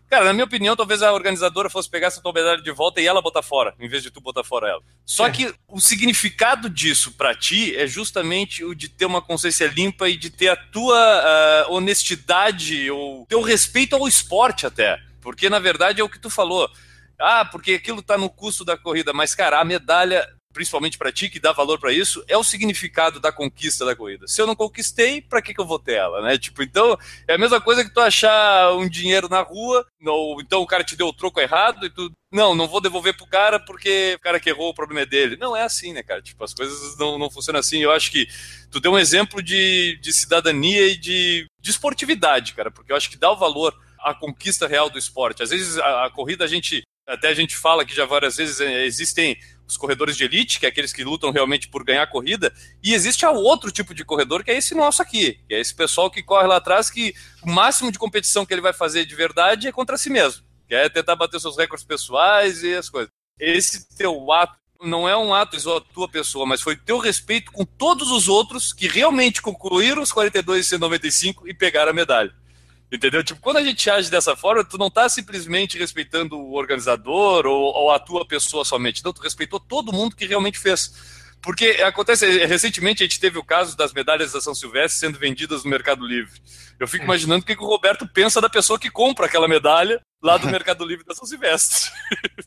Cara, na minha opinião, talvez a organizadora fosse pegar essa tua medalha de volta e ela botar fora, em vez de tu botar fora ela. Só é. que o significado disso para ti é justamente o de ter uma consciência limpa e de ter a tua uh, honestidade ou teu respeito ao esporte até. Porque, na verdade, é o que tu falou. Ah, porque aquilo está no custo da corrida, mas, cara, a medalha, principalmente para ti, que dá valor para isso, é o significado da conquista da corrida. Se eu não conquistei, para que, que eu vou ter ela, né? Tipo, então, é a mesma coisa que tu achar um dinheiro na rua, ou então o cara te deu o troco errado e tu. Não, não vou devolver pro cara porque o cara que errou, o problema é dele. Não é assim, né, cara? Tipo, as coisas não, não funcionam assim. Eu acho que tu deu um exemplo de, de cidadania e de, de esportividade, cara, porque eu acho que dá o valor à conquista real do esporte. Às vezes a, a corrida a gente até a gente fala que já várias vezes é, existem os corredores de elite, que é aqueles que lutam realmente por ganhar a corrida, e existe outro tipo de corredor, que é esse nosso aqui, que é esse pessoal que corre lá atrás, que o máximo de competição que ele vai fazer de verdade é contra si mesmo, que é tentar bater seus recordes pessoais e as coisas. Esse teu ato não é um ato só tua pessoa, mas foi teu respeito com todos os outros que realmente concluíram os 42 e 195 e pegaram a medalha. Entendeu? Tipo, quando a gente age dessa forma, tu não tá simplesmente respeitando o organizador ou, ou a tua pessoa somente. Não, tu respeitou todo mundo que realmente fez. Porque acontece, recentemente a gente teve o caso das medalhas da São Silvestre sendo vendidas no Mercado Livre. Eu fico imaginando o que, o Roberto pensa da pessoa que compra aquela medalha lá do Mercado Livre da São Silvestre.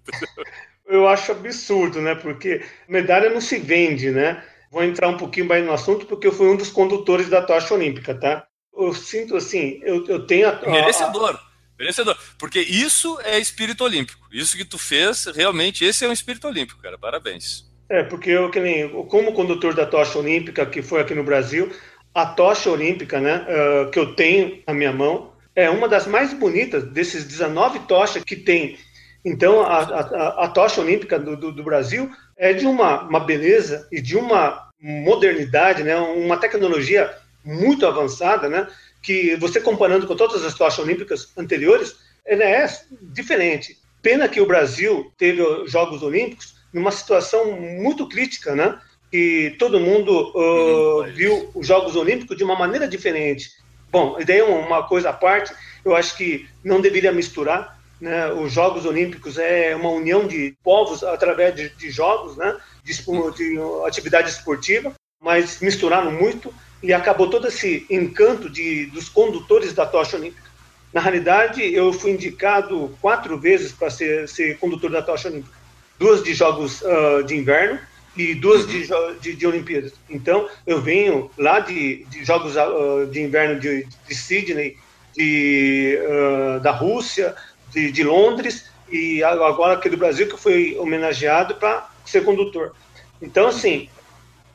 Eu acho absurdo, né? Porque medalha não se vende, né? Vou entrar um pouquinho mais no assunto, porque eu fui um dos condutores da tocha olímpica, tá? Eu sinto assim, eu, eu tenho a, merecedor. Merecedor. Porque isso é espírito olímpico. Isso que tu fez, realmente, esse é um espírito olímpico, cara. Parabéns. É, porque eu, que nem, como condutor da tocha olímpica, que foi aqui no Brasil, a tocha olímpica, né, uh, que eu tenho na minha mão, é uma das mais bonitas desses 19 tochas que tem. Então, a, a, a tocha olímpica do, do, do, Brasil é de uma, uma beleza e de uma modernidade, né, uma tecnologia muito avançada, né? Que você comparando com todas as tochas olímpicas anteriores, ela é diferente. Pena que o Brasil teve os Jogos Olímpicos numa situação muito crítica, né? Que todo mundo uh, viu os Jogos Olímpicos de uma maneira diferente. Bom, e daí uma coisa à parte, eu acho que não deveria misturar. Né? Os Jogos Olímpicos é uma união de povos através de, de jogos, né? de, de atividade esportiva, mas misturaram muito e acabou todo esse encanto de, dos condutores da tocha olímpica. Na realidade, eu fui indicado quatro vezes para ser, ser condutor da tocha olímpica. Duas de Jogos uh, de Inverno e duas uhum. de, de, de, Olimpíadas. Então, eu venho lá de, de Jogos uh, de Inverno de, de Sydney, de, uh, da Rússia, de, de Londres, e agora aqui do Brasil, que eu fui homenageado para ser condutor. Então, assim,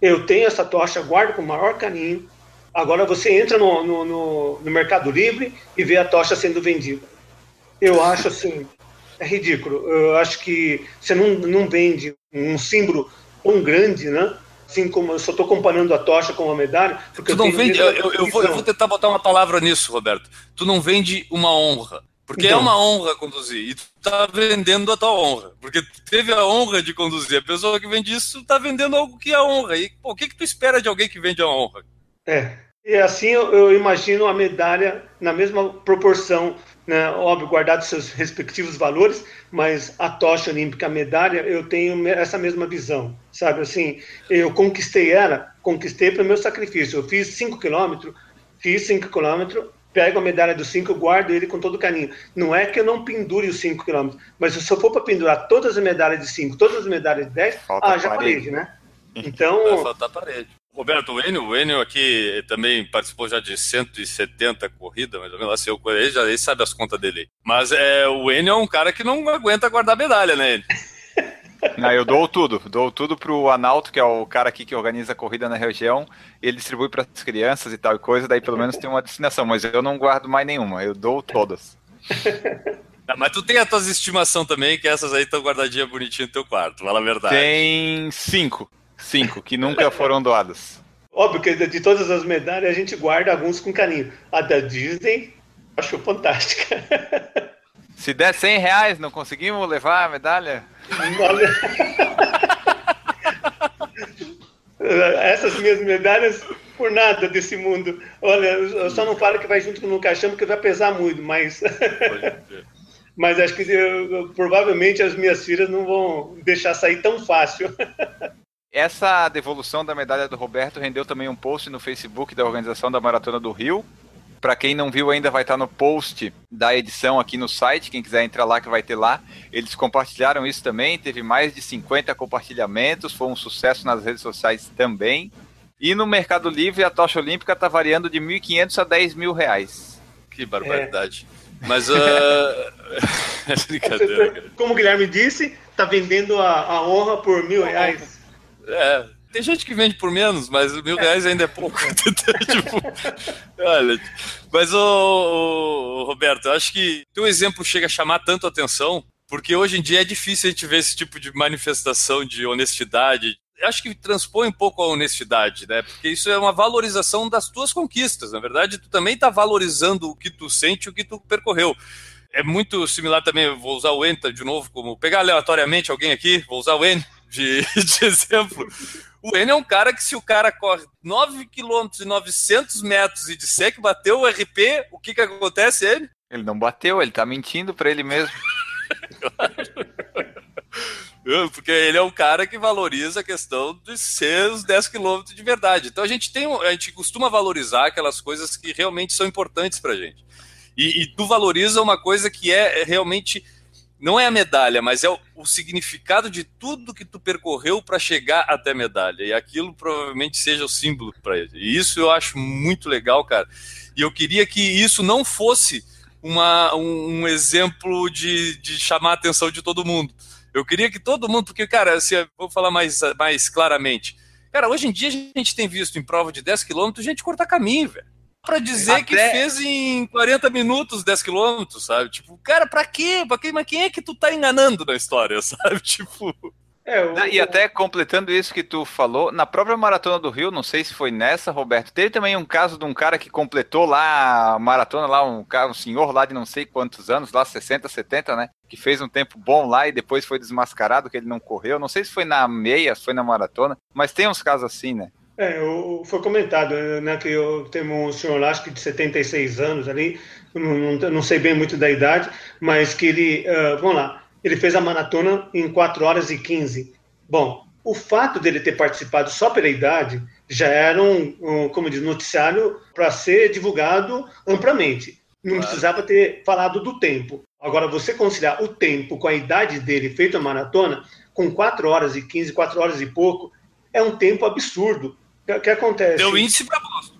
eu tenho essa tocha, guardo com o maior carinho. Agora você entra no, no, no, no Mercado Livre e vê a tocha sendo vendida. Eu acho assim, é ridículo. Eu acho que você não, não vende um símbolo tão grande, né? Assim como eu só estou comparando a tocha com a medalha. Porque tu não vende. Eu, eu, vou, eu, vou, tentar botar uma palavra nisso, Roberto. Tu não vende uma honra. Porque é então, é uma honra conduzir. E tu tá vendendo a tua honra. Porque teve a honra de conduzir. A pessoa que vende isso tá vendendo algo que é honra. E pô, o que, que tu espera de alguém que vende a honra? É. E assim eu, eu imagino a medalha na mesma proporção, né? óbvio, guardado seus respectivos valores, mas a tocha olímpica, a medalha, eu tenho essa mesma visão, sabe? Assim, eu conquistei ela, conquistei pelo meu sacrifício. Eu fiz 5 quilômetros, fiz 5 quilômetros pego a medalha dos 5, guardo ele com todo carinho. Não é que eu não pendure os 5 quilômetros, mas se eu for para pendurar todas as medalhas de 5, todas as medalhas de 10, ah, já parede, né? Então. Vai faltar parede. Roberto, o Enio, o Enio aqui também participou já de 170 corridas, mais ou menos, assim, ele já ele sabe as contas dele. Mas é, o Enio é um cara que não aguenta guardar medalha, né, Enio? Não, eu dou tudo. Dou tudo pro Analto, que é o cara aqui que organiza a corrida na região. Ele distribui para as crianças e tal e coisa, daí pelo menos tem uma destinação. Mas eu não guardo mais nenhuma, eu dou todas. Ah, mas tu tem as tuas estimação também, que essas aí estão guardadinhas bonitinho no teu quarto, fala a verdade. Tem cinco. Cinco, que nunca foram doadas. Óbvio que de todas as medalhas a gente guarda alguns com carinho. A da Disney, acho fantástica. Se der 100 reais, não conseguimos levar a medalha? Essas minhas medalhas, por nada desse mundo. Olha, eu só não falo que vai junto no caixão porque vai pesar muito, mas. mas acho que eu, provavelmente as minhas filhas não vão deixar sair tão fácil. Essa devolução da medalha do Roberto rendeu também um post no Facebook da organização da Maratona do Rio, para quem não viu ainda, vai estar no post da edição aqui no site. Quem quiser entrar lá, que vai ter lá. Eles compartilharam isso também. Teve mais de 50 compartilhamentos. Foi um sucesso nas redes sociais também. E no Mercado Livre, a tocha olímpica está variando de 1.500 a 10 mil reais. Que barbaridade. É. Mas. Uh... é brincadeira. Como o Guilherme disse, está vendendo a, a honra por mil reais. É, tem gente que vende por menos, mas mil reais ainda é pouco. tipo, olha, mas, o Roberto, eu acho que teu exemplo chega a chamar tanto atenção, porque hoje em dia é difícil a gente ver esse tipo de manifestação de honestidade. Eu acho que transpõe um pouco a honestidade, né? Porque isso é uma valorização das tuas conquistas. Na verdade, tu também está valorizando o que tu sente, o que tu percorreu é muito similar também, vou usar o ENTA de novo, como pegar aleatoriamente alguém aqui, vou usar o N de, de exemplo. O N é um cara que se o cara corre 9 km e 900 metros e disser que bateu o RP, o que que acontece ele? Ele não bateu, ele tá mentindo para ele mesmo. Porque ele é um cara que valoriza a questão de ser os 10 quilômetros de verdade. Então a gente tem, a gente costuma valorizar aquelas coisas que realmente são importantes pra gente. E, e tu valoriza uma coisa que é realmente não é a medalha, mas é o, o significado de tudo que tu percorreu para chegar até a medalha. E aquilo provavelmente seja o símbolo para ele. E isso eu acho muito legal, cara. E eu queria que isso não fosse uma, um, um exemplo de, de chamar a atenção de todo mundo. Eu queria que todo mundo, porque, cara, se vou falar mais, mais claramente. Cara, hoje em dia a gente tem visto em prova de 10 km gente cortar caminho, velho para dizer Até... que fez em 40 minutos 10 quilômetros, sabe? Tipo, cara, pra quê? Pra quê? Mas quem é que tu tá enganando na história, sabe? Tipo. É, eu... E até completando isso que tu falou, na própria Maratona do Rio, não sei se foi nessa, Roberto, teve também um caso de um cara que completou lá a maratona, lá um, cara, um senhor lá de não sei quantos anos, lá 60, 70, né? Que fez um tempo bom lá e depois foi desmascarado que ele não correu. Não sei se foi na meia, se foi na maratona, mas tem uns casos assim, né? É, foi comentado né, que eu tenho um senhor lá, acho que de 76 anos ali, não, não, não sei bem muito da idade, mas que ele, uh, vamos lá, ele fez a maratona em 4 horas e 15. Bom, o fato dele ter participado só pela idade já era um, um como diz, noticiário para ser divulgado amplamente. Não claro. precisava ter falado do tempo. Agora, você conciliar o tempo com a idade dele feito a maratona, com 4 horas e 15, 4 horas e pouco, é um tempo absurdo. O que acontece? Deu índice para Boston.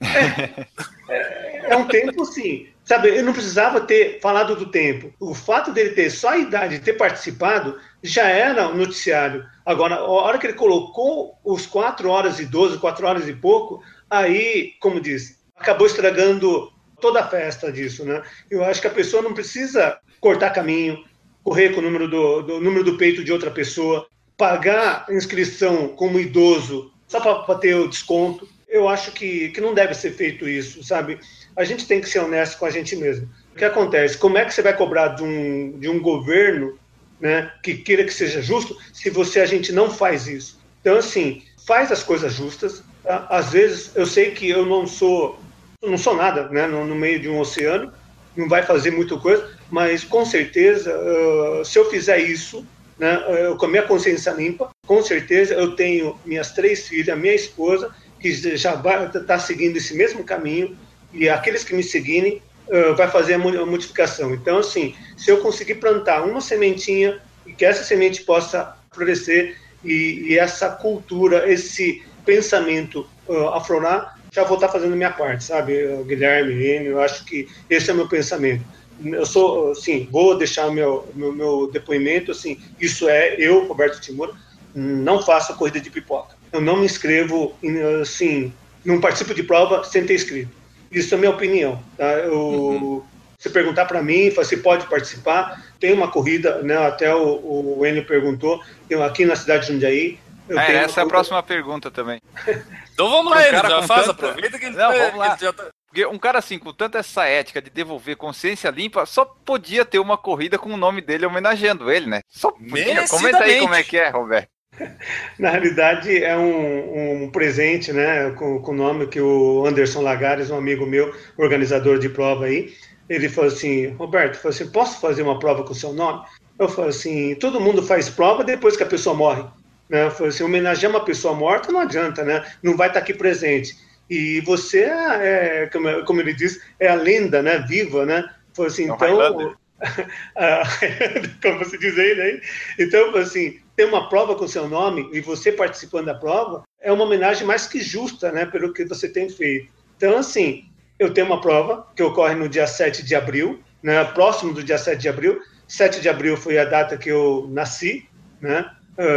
É, é, é, um tempo, sim. Sabe, eu não precisava ter falado do tempo. O fato dele ter só a idade de ter participado já era um noticiário. Agora, a hora que ele colocou os 4 horas e 12, 4 horas e pouco, aí, como diz, acabou estragando toda a festa disso, né? Eu acho que a pessoa não precisa cortar caminho, correr com o número do, do número do peito de outra pessoa, pagar inscrição como idoso só para ter o desconto. Eu acho que, que não deve ser feito isso, sabe? A gente tem que ser honesto com a gente mesmo. O que acontece? Como é que você vai cobrar de um, de um governo né, que queira que seja justo se você a gente não faz isso? Então, assim, faz as coisas justas. Tá? Às vezes, eu sei que eu não sou, não sou nada né, no, no meio de um oceano, não vai fazer muita coisa, mas com certeza, uh, se eu fizer isso, né, eu, com a minha consciência limpa, com certeza eu tenho minhas três filhas, minha esposa, que já vai estar tá seguindo esse mesmo caminho, e aqueles que me seguirem uh, vai fazer a modificação. Então, assim, se eu conseguir plantar uma sementinha e que essa semente possa florescer e, e essa cultura, esse pensamento uh, aflorar, já vou estar fazendo minha parte, sabe, Guilherme, Enio, eu acho que esse é o meu pensamento. Eu sou, assim, vou deixar meu, meu, meu depoimento, assim, isso é eu, Roberto Timura, não faço corrida de pipoca. Eu não me inscrevo, assim, não participo de prova sem ter escrito. Isso é minha opinião. Tá? Eu, uhum. Se perguntar para mim, se pode participar, tem uma corrida, né? Até o, o Enio perguntou, aqui na cidade de Jundiaí. É, essa é a próxima pergunta também. então vamos lá, um Enio, já faz, tanta... aproveita que ele, Não, vamos lá. já tá... Porque um cara assim, com tanta essa ética de devolver consciência limpa, só podia ter uma corrida com o nome dele homenageando ele, né? Só podia. Comenta aí como é que é, Roberto. Na realidade, é um, um presente, né, com o nome que o Anderson Lagares, um amigo meu, organizador de prova aí, ele falou assim, Roberto, falou assim, posso fazer uma prova com o seu nome? Eu falei assim, todo mundo faz prova depois que a pessoa morre. Né? Eu falei assim, homenagear uma pessoa morta não adianta, né? Não vai estar aqui presente. E você, é, é como, ele diz, é a lenda, né? Viva, né? Falei assim, então... como você diz aí, né? Então, assim, ter uma prova com seu nome e você participando da prova é uma homenagem mais que justa, né, pelo que você tem feito. Então, assim, eu tenho uma prova que ocorre no dia 7 de abril, né, próximo do dia 7 de abril. 7 de abril foi a data que eu nasci, né,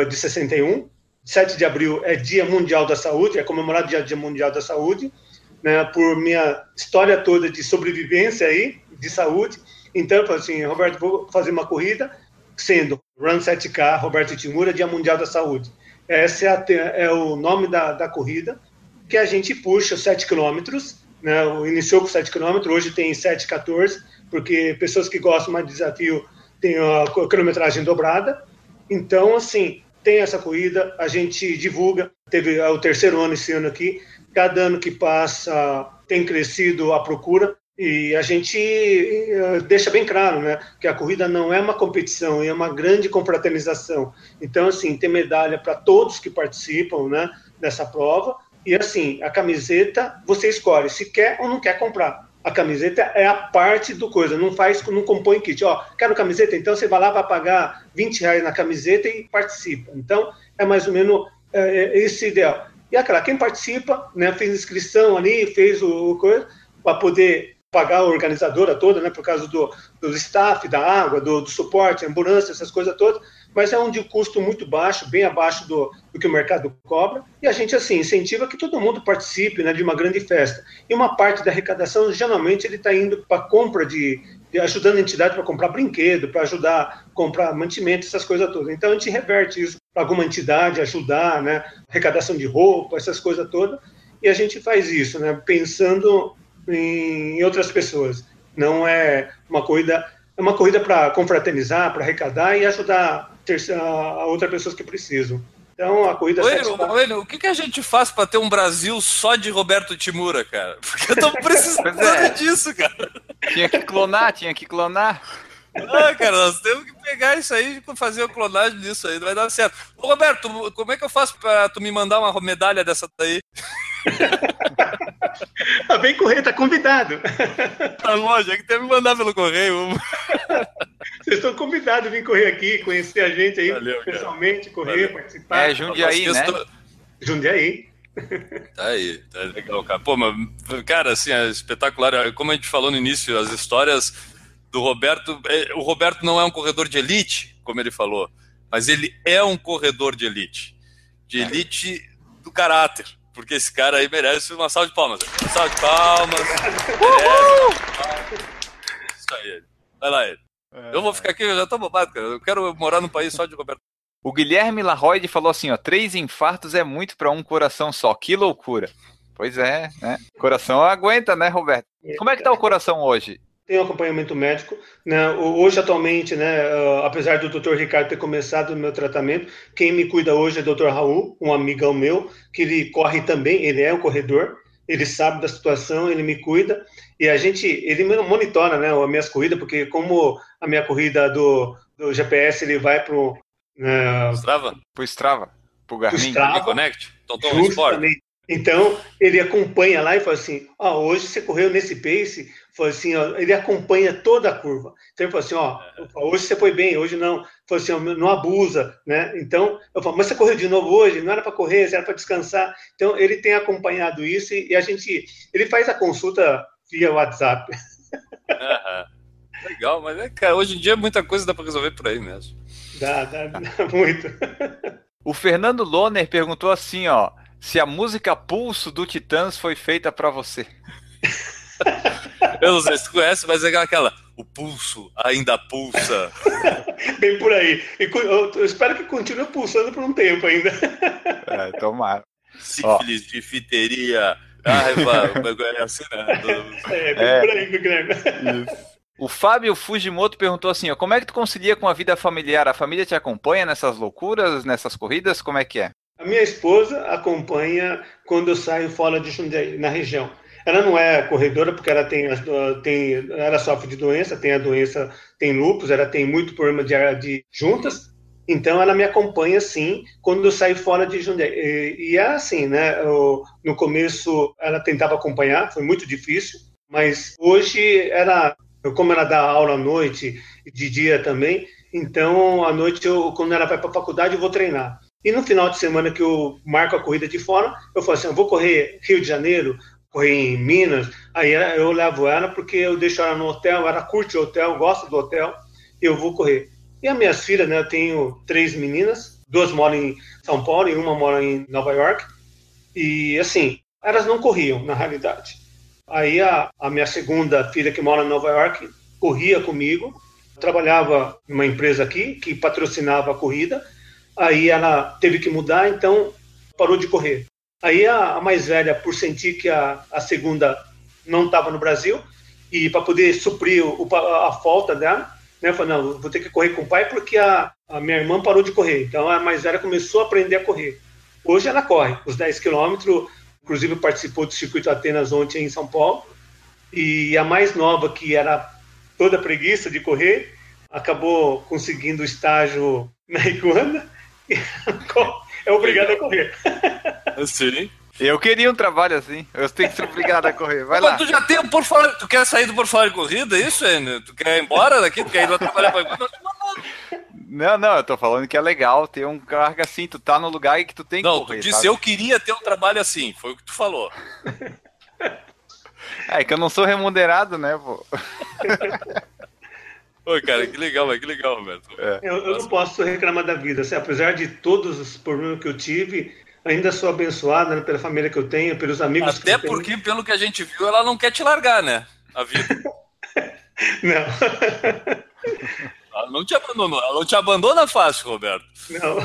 de 61. 7 de abril é Dia Mundial da Saúde, é comemorado Dia, Dia Mundial da Saúde, né, por minha história toda de sobrevivência aí, de saúde. Então, eu falei assim, Roberto, vou fazer uma corrida sendo Run 7K Roberto Timura, Dia Mundial da Saúde. Esse é, é o nome da, da corrida, que a gente puxa 7 quilômetros, né, iniciou com 7 quilômetros, hoje tem 7,14, porque pessoas que gostam mais de desafio têm a quilometragem dobrada. Então, assim, tem essa corrida, a gente divulga, teve é o terceiro ano esse ano aqui, cada ano que passa tem crescido a procura, e a gente eh, deixa bem claro, né, que a corrida não é uma competição, é uma grande confraternização. Então, assim, tem medalha para todos que participam, né, dessa prova. E assim, a camiseta você escolhe se quer ou não quer comprar. A camiseta é a parte do coisa, não faz, não compõe kit. Ó, quero camiseta, então você vai lá, vai pagar 20 reais na camiseta e participa. Então, é mais ou menos é, esse ideal. E aquela, quem participa, né, fez inscrição ali, fez o, o coisa, para poder pagar a organizadora toda, né, por causa do, do staff, da água, do, do suporte, ambulância, essas coisas todas, mas é um de custo muito baixo, bem abaixo do, do que o mercado cobra, e a gente, assim, incentiva que todo mundo participe né, de uma grande festa. E uma parte da arrecadação, geralmente, ele está indo para compra de, de, ajudando a entidade para comprar brinquedo, para ajudar a comprar mantimento, essas coisas todas. Então, a gente reverte isso para alguma entidade, ajudar, né, arrecadação de roupa, essas coisas todas, e a gente faz isso, né, pensando em outras pessoas. Não é uma corrida, é uma corrida para confraternizar, para arrecadar e ajudar a outras pessoas que precisam. Então a corrida. Oi, oi, o que, que a gente faz para ter um Brasil só de Roberto Timura, cara? Porque eu tô precisando é. disso, cara. Tinha que clonar, tinha que clonar. Ah, cara, nós temos que pegar isso aí e fazer a clonagem disso aí, não vai dar certo. Ô, Roberto, como é que eu faço para tu me mandar uma medalha dessa daí? ah, vem correr, tá convidado. Tá longe, é que deve mandar pelo correio. Vocês estão convidados a vir correr aqui, conhecer a gente aí Valeu, pessoalmente, correr, Valeu. participar. É, Jundiaí, né? Tô... Jundiaí. Tá aí, tá legal, cara. Pô, mas, cara, assim, é espetacular. Como a gente falou no início, as histórias do Roberto. É, o Roberto não é um corredor de elite, como ele falou, mas ele é um corredor de elite. De elite do caráter porque esse cara aí merece uma salva de palmas. Uma salva de palmas. Uhul! Isso aí. Vai lá, ele. É... Eu vou ficar aqui, eu já tô bobado, cara. Eu quero morar num país só de Roberto. O Guilherme Larroide falou assim, ó, três infartos é muito para um coração só. Que loucura. Pois é, né? Coração aguenta, né, Roberto? Como é que tá o coração hoje? Tenho acompanhamento médico. Né? Hoje, atualmente, né, uh, apesar do Dr. Ricardo ter começado o meu tratamento, quem me cuida hoje é o Dr. Raul, um amigão meu, que ele corre também, ele é um corredor, ele sabe da situação, ele me cuida, e a gente, ele monitora né, as minhas corridas, porque como a minha corrida do, do GPS, ele vai para o... Uh, Strava? Pro Strava, pro Garmin. Strava, Connect, Tonton Sport. Então, ele acompanha lá e fala assim: ó, hoje você correu nesse pace, foi assim, ó, ele acompanha toda a curva. Então, ele fala assim: ó, hoje você foi bem, hoje não. Falou assim: ó, não abusa, né? Então, eu falo, mas você correu de novo hoje? Não era para correr, era para descansar. Então, ele tem acompanhado isso e, e, a gente, ele faz a consulta via WhatsApp. Uhum. Legal, mas é, cara, hoje em dia muita coisa dá para resolver por aí mesmo. Dá, dá, dá muito. O Fernando Loner perguntou assim, ó, se a música Pulso do Titãs foi feita para você. Eu não sei se tu conhece, mas é aquela, o pulso ainda pulsa. Bem por aí. Eu espero que continue pulsando por um tempo ainda. É, tomara. Sífilis, difteria, raiva, é assim, né? É, bem é. por aí, Guilherme. O Fábio Fujimoto perguntou assim: ó, como é que tu concilia com a vida familiar? A família te acompanha nessas loucuras, nessas corridas? Como é que é? A minha esposa acompanha quando eu saio fora de Jundiaí, na região. Ela não é corredora porque ela tem, tem ela sofre de doença, tem a doença, tem lupus, ela tem muito problema de, de juntas, então ela me acompanha sim quando eu saio fora de Jundiaí. E, e é assim, né? Eu, no começo ela tentava acompanhar, foi muito difícil, mas hoje ela, como ela dá aula à noite e de dia também, então à noite eu, quando ela vai para a faculdade eu vou treinar. E no final de semana que eu marco a corrida de fora, eu falo assim, eu vou correr Rio de Janeiro, correr em Minas, aí eu levo ela porque eu deixo ela no hotel, ela curte o hotel, gosta do hotel, eu vou correr. E as minhas filhas, né, eu tenho três meninas, duas moram em São Paulo e uma mora em Nova York, e assim, elas não corriam, na realidade. Aí a, a minha segunda filha que mora em Nova York corria comigo, trabalhava numa empresa aqui que patrocinava a corrida, aí ela teve que mudar, então parou de correr. Aí a, a mais velha, por sentir que a, a segunda não estava no Brasil, e para poder suprir o, a falta dela, né, falou, não, vou ter que correr com o pai porque a, a minha irmã parou de correr. Então a mais velha começou a aprender a correr. Hoje ela corre os 10 quilômetros, inclusive participou do Circuito Atenas ontem em São Paulo, e a mais nova, que era toda preguiça de correr, acabou conseguindo estágio na Iguana, é obrigado a correr. Sim. Eu queria um trabalho assim. Eu tenho que ser obrigado a correr. Vai Mas lá. tu já tem um por fora. Tu quer sair do por fora de corrida? É isso, Enio? Tu quer ir embora daqui? Tu quer ir lá trabalhar pra. Não, não, eu tô falando que é legal ter um cargo assim, tu tá no lugar e que tu tem que não, correr. Não, tu disse sabe? eu queria ter um trabalho assim, foi o que tu falou. É que eu não sou remunerado, né, pô? Oi, cara, que legal, que legal, Roberto. É. Eu, eu não posso reclamar da vida. Assim, apesar de todos os problemas que eu tive, ainda sou abençoada né, pela família que eu tenho, pelos amigos Até que eu porque, tenho. pelo que a gente viu, ela não quer te largar, né? A vida. não. ela não te abandonou. Ela não te abandona fácil, Roberto. Não.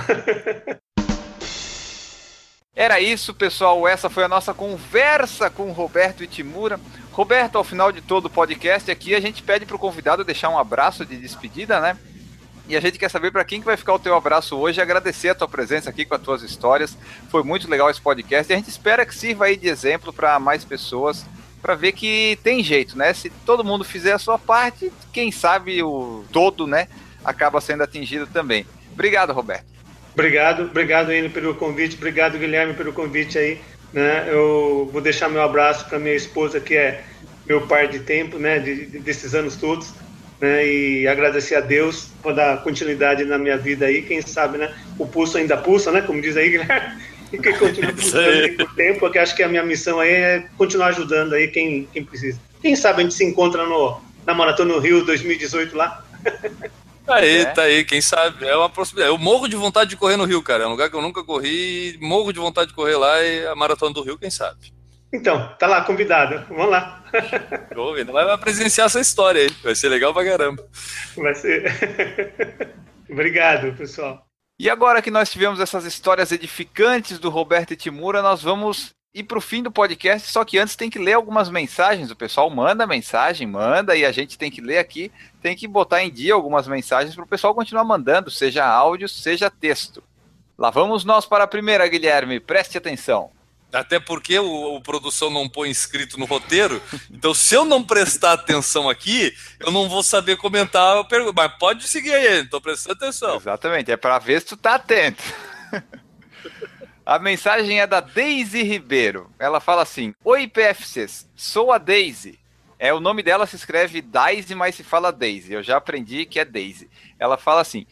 Era isso, pessoal. Essa foi a nossa conversa com o Roberto Itimura. Roberto, ao final de todo o podcast aqui, a gente pede para o convidado deixar um abraço de despedida, né? E a gente quer saber para quem que vai ficar o teu abraço hoje agradecer a tua presença aqui com as tuas histórias. Foi muito legal esse podcast e a gente espera que sirva aí de exemplo para mais pessoas, para ver que tem jeito, né? Se todo mundo fizer a sua parte, quem sabe o todo, né, acaba sendo atingido também. Obrigado, Roberto. Obrigado, obrigado, Enio, pelo convite. Obrigado, Guilherme, pelo convite aí. Né? Eu vou deixar meu abraço para minha esposa, que é meu par de tempo, né, de, de, desses anos todos né, e agradecer a Deus por dar continuidade na minha vida aí, quem sabe, né, o pulso ainda pulsa, né, como diz aí, Guilherme, e que continue pulsando por tempo, porque acho que a minha missão aí é continuar ajudando aí quem, quem precisa. Quem sabe a gente se encontra no, na Maratona no Rio 2018 lá. Aí, é. tá aí, quem sabe? É uma possibilidade. Eu morro de vontade de correr no Rio, cara. É um lugar que eu nunca corri, morro de vontade de correr lá e a Maratona do Rio, quem sabe? Então, tá lá, convidado. Vamos lá. Ainda vai presenciar essa história aí. Vai ser legal pra caramba. Vai ser. Obrigado, pessoal. E agora que nós tivemos essas histórias edificantes do Roberto e Timura, nós vamos ir para o fim do podcast, só que antes tem que ler algumas mensagens. O pessoal manda mensagem, manda, e a gente tem que ler aqui, tem que botar em dia algumas mensagens para o pessoal continuar mandando, seja áudio, seja texto. Lá vamos nós para a primeira, Guilherme, preste atenção. Até porque o, o, produção não põe escrito no roteiro. Então, se eu não prestar atenção aqui, eu não vou saber comentar a pergunta. Mas pode seguir aí, estou prestando atenção. Exatamente, é para ver se tu tá atento. A mensagem é da Daisy Ribeiro. Ela fala assim: Oi, PFCs, sou a Daisy. É, o nome dela se escreve Daisy, mas se fala Daisy. Eu já aprendi que é Daisy. Ela fala assim: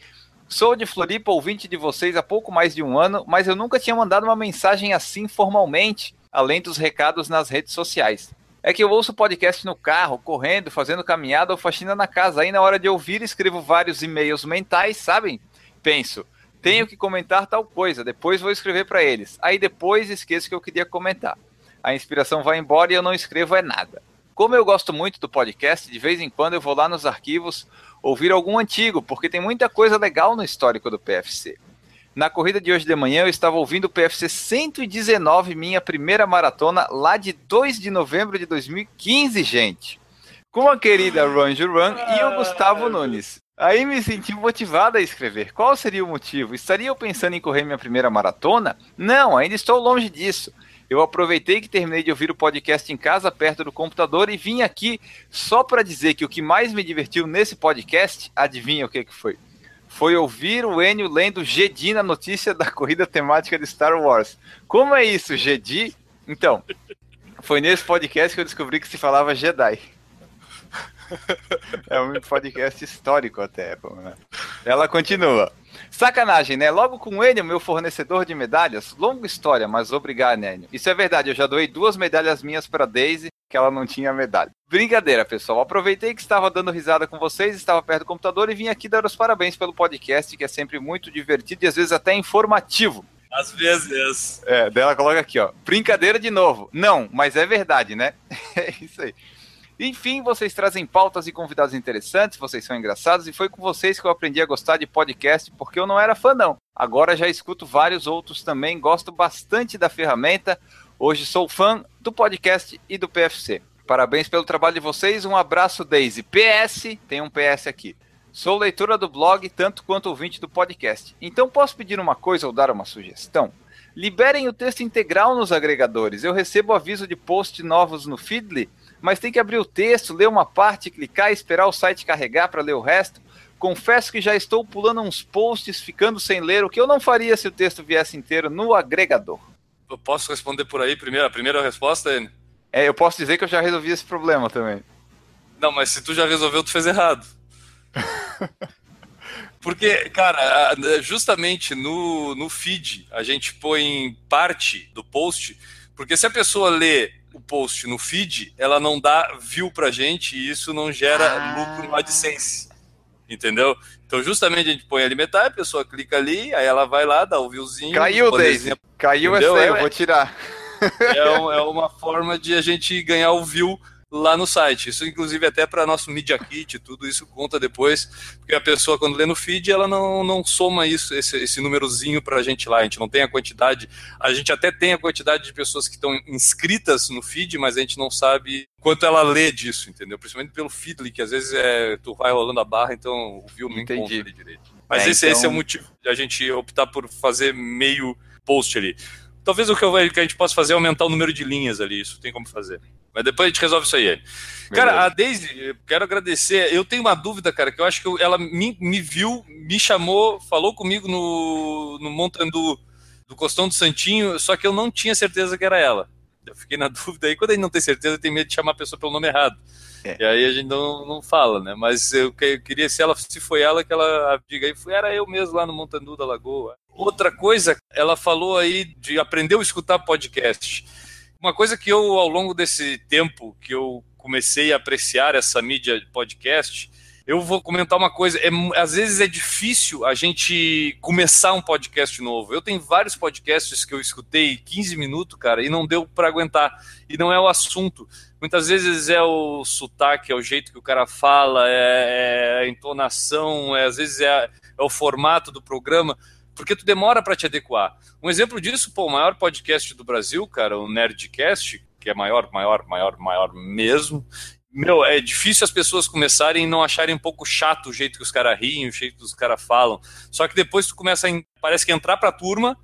Sou de Floripa, ouvinte de vocês há pouco mais de um ano, mas eu nunca tinha mandado uma mensagem assim formalmente, além dos recados nas redes sociais. É que eu ouço podcast no carro, correndo, fazendo caminhada ou faxina na casa. Aí na hora de ouvir, escrevo vários e-mails mentais, sabem? Penso, tenho que comentar tal coisa, depois vou escrever para eles. Aí depois esqueço que eu queria comentar. A inspiração vai embora e eu não escrevo é nada. Como eu gosto muito do podcast, de vez em quando eu vou lá nos arquivos ouvir algum antigo, porque tem muita coisa legal no histórico do PFC. Na corrida de hoje de manhã eu estava ouvindo o PFC 119, minha primeira maratona, lá de 2 de novembro de 2015, gente. Com a querida Ron Juran e o Gustavo Nunes. Aí me senti motivado a escrever. Qual seria o motivo? Estaria eu pensando em correr minha primeira maratona? Não, ainda estou longe disso. Eu aproveitei que terminei de ouvir o podcast em casa, perto do computador, e vim aqui só para dizer que o que mais me divertiu nesse podcast, adivinha o que, que foi? Foi ouvir o Enio lendo Jedi na notícia da corrida temática de Star Wars. Como é isso, Jedi? Então, foi nesse podcast que eu descobri que se falava Jedi. É um podcast histórico até. Né? Ela continua. Sacanagem, né? Logo com ele, meu fornecedor de medalhas. Longa história, mas obrigado, Nênio. Isso é verdade, eu já doei duas medalhas minhas para Daisy, que ela não tinha medalha. Brincadeira, pessoal. Aproveitei que estava dando risada com vocês, estava perto do computador e vim aqui dar os parabéns pelo podcast, que é sempre muito divertido e às vezes até informativo. Às vezes. É, dela coloca aqui, ó. Brincadeira de novo. Não, mas é verdade, né? é isso aí. Enfim, vocês trazem pautas e convidados interessantes, vocês são engraçados e foi com vocês que eu aprendi a gostar de podcast porque eu não era fã não. Agora já escuto vários outros também, gosto bastante da ferramenta. Hoje sou fã do podcast e do PFC. Parabéns pelo trabalho de vocês, um abraço Daisy. PS, tem um PS aqui. Sou leitora do blog tanto quanto ouvinte do podcast. Então posso pedir uma coisa ou dar uma sugestão? Liberem o texto integral nos agregadores. Eu recebo aviso de post novos no Feedly mas tem que abrir o texto, ler uma parte, clicar e esperar o site carregar para ler o resto. Confesso que já estou pulando uns posts, ficando sem ler, o que eu não faria se o texto viesse inteiro no agregador. Eu posso responder por aí primeiro? A primeira resposta, N? É, eu posso dizer que eu já resolvi esse problema também. Não, mas se tu já resolveu, tu fez errado. Porque, cara, justamente no, no feed a gente põe parte do post, porque se a pessoa lê o post no feed, ela não dá view pra gente e isso não gera ah. lucro no AdSense. Entendeu? Então, justamente a gente põe ali metade, a pessoa clica ali, aí ela vai lá, dá o viewzinho. Caiu, Daisy. Caiu essa aí, eu vou tirar. É, é uma forma de a gente ganhar o view lá no site. Isso, inclusive, até para nosso Media Kit, tudo isso conta depois, porque a pessoa, quando lê no feed, ela não, não soma isso, esse, esse númerozinho para a gente lá. A gente não tem a quantidade, a gente até tem a quantidade de pessoas que estão inscritas no feed, mas a gente não sabe quanto ela lê disso, entendeu? Principalmente pelo Feedly, que às vezes é, tu vai rolando a barra, então o view não encontra ali direito. Mas é, esse, então... esse é o motivo de a gente optar por fazer meio post ali. Talvez o que, eu, que a gente possa fazer é aumentar o número de linhas ali, isso tem como fazer. Mas depois a gente resolve isso aí. Cara, a Daisy, quero agradecer. Eu tenho uma dúvida, cara, que eu acho que ela me, me viu, me chamou, falou comigo no, no Montandu do Costão do Santinho, só que eu não tinha certeza que era ela. Eu fiquei na dúvida aí. Quando a gente não tem certeza, tem medo de chamar a pessoa pelo nome errado. É. E aí a gente não, não fala, né? Mas eu, eu, queria, se ela se foi ela, que ela diga aí, foi, era eu mesmo lá no Montandu da Lagoa. Outra coisa, ela falou aí de aprender a escutar podcast. Uma coisa que eu, ao longo desse tempo que eu comecei a apreciar essa mídia de podcast, eu vou comentar uma coisa. É, às vezes é difícil a gente começar um podcast novo. Eu tenho vários podcasts que eu escutei 15 minutos, cara, e não deu para aguentar. E não é o assunto. Muitas vezes é o sotaque, é o jeito que o cara fala, é, é a entonação, é, às vezes é, é o formato do programa porque tu demora para te adequar. Um exemplo disso, pô, o maior podcast do Brasil, cara, o Nerdcast, que é maior, maior, maior, maior mesmo. Meu, é difícil as pessoas começarem e não acharem um pouco chato o jeito que os caras riem, o jeito que os caras falam. Só que depois tu começa a, parece que entrar pra turma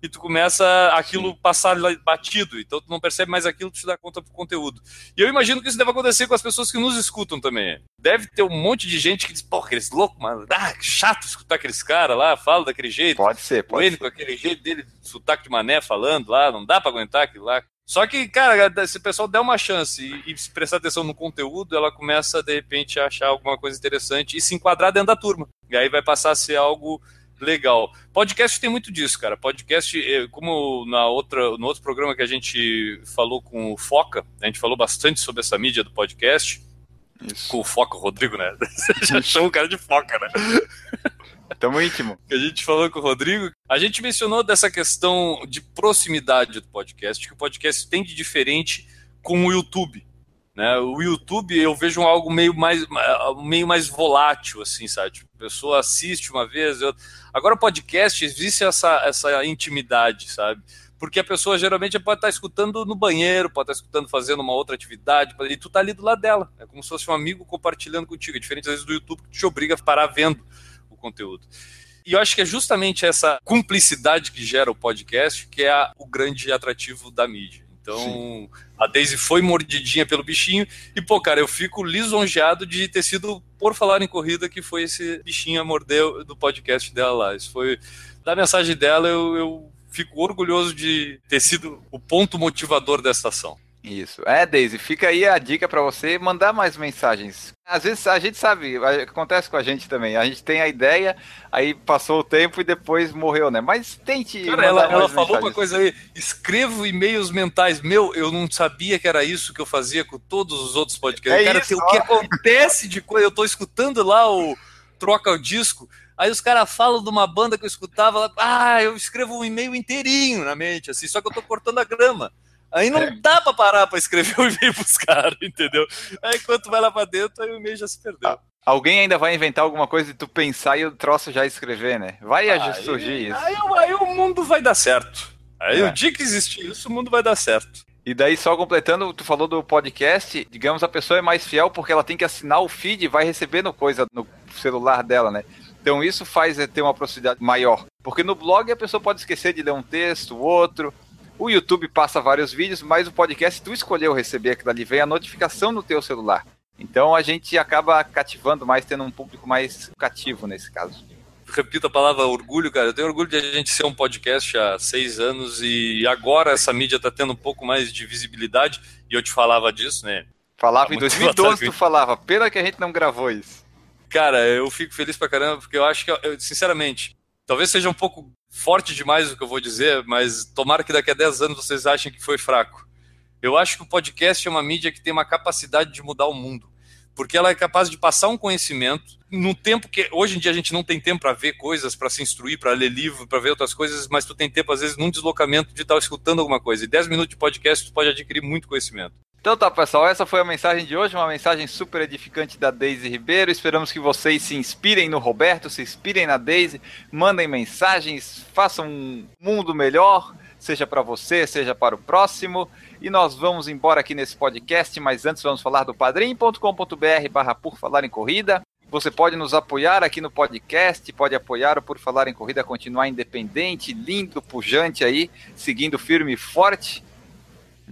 e tu começa aquilo Sim. passar batido, então tu não percebe mais aquilo, tu te dá conta do conteúdo. E eu imagino que isso deve acontecer com as pessoas que nos escutam também. Deve ter um monte de gente que diz, pô, aqueles loucos, mano, ah, chato escutar aqueles caras lá, fala daquele jeito. Pode ser, pode ele, ser. com aquele jeito dele, sotaque de mané falando lá, não dá para aguentar aquilo lá. Só que, cara, se o pessoal der uma chance e, e prestar atenção no conteúdo, ela começa, de repente, a achar alguma coisa interessante e se enquadrar dentro da turma. E aí vai passar a ser algo legal. Podcast tem muito disso, cara. Podcast, eh, como na outra, no outro programa que a gente falou com o Foca, a gente falou bastante sobre essa mídia do podcast. Isso. Com o Foca, o Rodrigo, né? Você já achou o cara de Foca, né? Tamo íntimo. Que a gente falou com o Rodrigo. A gente mencionou dessa questão de proximidade do podcast, que o podcast tem de diferente com o YouTube. Né? O YouTube eu vejo algo meio mais, meio mais volátil, assim, sabe? Tipo, a pessoa assiste uma vez, eu... agora o podcast existe essa, essa intimidade, sabe? Porque a pessoa geralmente pode estar escutando no banheiro, pode estar escutando fazendo uma outra atividade, e tu tá ali do lado dela. É como se fosse um amigo compartilhando contigo. É diferente às vezes do YouTube que te obriga a parar vendo o conteúdo. E eu acho que é justamente essa cumplicidade que gera o podcast que é a, o grande atrativo da mídia. Então, Sim. a Daisy foi mordidinha pelo bichinho. E, pô, cara, eu fico lisonjeado de ter sido, por falar em corrida, que foi esse bichinho a morder do podcast dela lá. Isso foi. Da mensagem dela, eu, eu fico orgulhoso de ter sido o ponto motivador dessa ação. Isso. É, Daisy, fica aí a dica para você mandar mais mensagens. Às vezes a gente sabe, acontece com a gente também. A gente tem a ideia, aí passou o tempo e depois morreu, né? Mas tente. Cara, ela, ela falou uma coisa aí: escrevo e-mails mentais. Meu, eu não sabia que era isso que eu fazia com todos os outros podcasts. É Cara, isso, o que acontece de coisa. Eu tô escutando lá o Troca o Disco. Aí os caras falam de uma banda que eu escutava, ah, eu escrevo um e-mail inteirinho na mente, assim, só que eu tô cortando a grama. Aí não é. dá pra parar pra escrever o e-mail pros caras, entendeu? Aí enquanto vai lá pra dentro, aí o e-mail já se perdeu. Ah, alguém ainda vai inventar alguma coisa e tu pensar e o troço já escrever, né? Vai aí, surgir isso. Aí, aí, o mundo vai dar certo. Aí é. o dia que existir isso, o mundo vai dar certo. E daí, só completando, tu falou do podcast, digamos, a pessoa é mais fiel porque ela tem que assinar o feed e vai recebendo coisa no celular dela, né? Então isso faz ter uma proximidade maior. Porque no blog a pessoa pode esquecer de ler um texto, outro, o YouTube passa vários vídeos, mas o podcast, tu escolheu receber aquilo ali, vem a notificação no teu celular. Então a gente acaba cativando mais, tendo um público mais cativo nesse caso. Repito a palavra orgulho, cara. Eu tenho orgulho de a gente ser um podcast há seis anos e agora essa mídia está tendo um pouco mais de visibilidade e eu te falava disso, né? Falava em 2012, tu falava. Pena que a gente não gravou isso. Cara, eu fico feliz pra caramba porque eu acho que, eu, sinceramente, talvez seja um pouco forte demais o que eu vou dizer, mas tomara que daqui a 10 anos vocês achem que foi fraco. Eu acho que o podcast é uma mídia que tem uma capacidade de mudar o mundo, porque ela é capaz de passar um conhecimento no tempo que hoje em dia a gente não tem tempo para ver coisas, para se instruir, para ler livro, para ver outras coisas, mas tu tem tempo às vezes num deslocamento de estar escutando alguma coisa. E 10 minutos de podcast tu pode adquirir muito conhecimento. Então tá, pessoal, essa foi a mensagem de hoje, uma mensagem super edificante da Daisy Ribeiro. Esperamos que vocês se inspirem no Roberto, se inspirem na Daisy, mandem mensagens, façam um mundo melhor, seja para você, seja para o próximo. E nós vamos embora aqui nesse podcast, mas antes vamos falar do padrim.com.br barra por falar em corrida. Você pode nos apoiar aqui no podcast, pode apoiar o Por Falar em Corrida continuar independente, lindo, pujante aí, seguindo firme e forte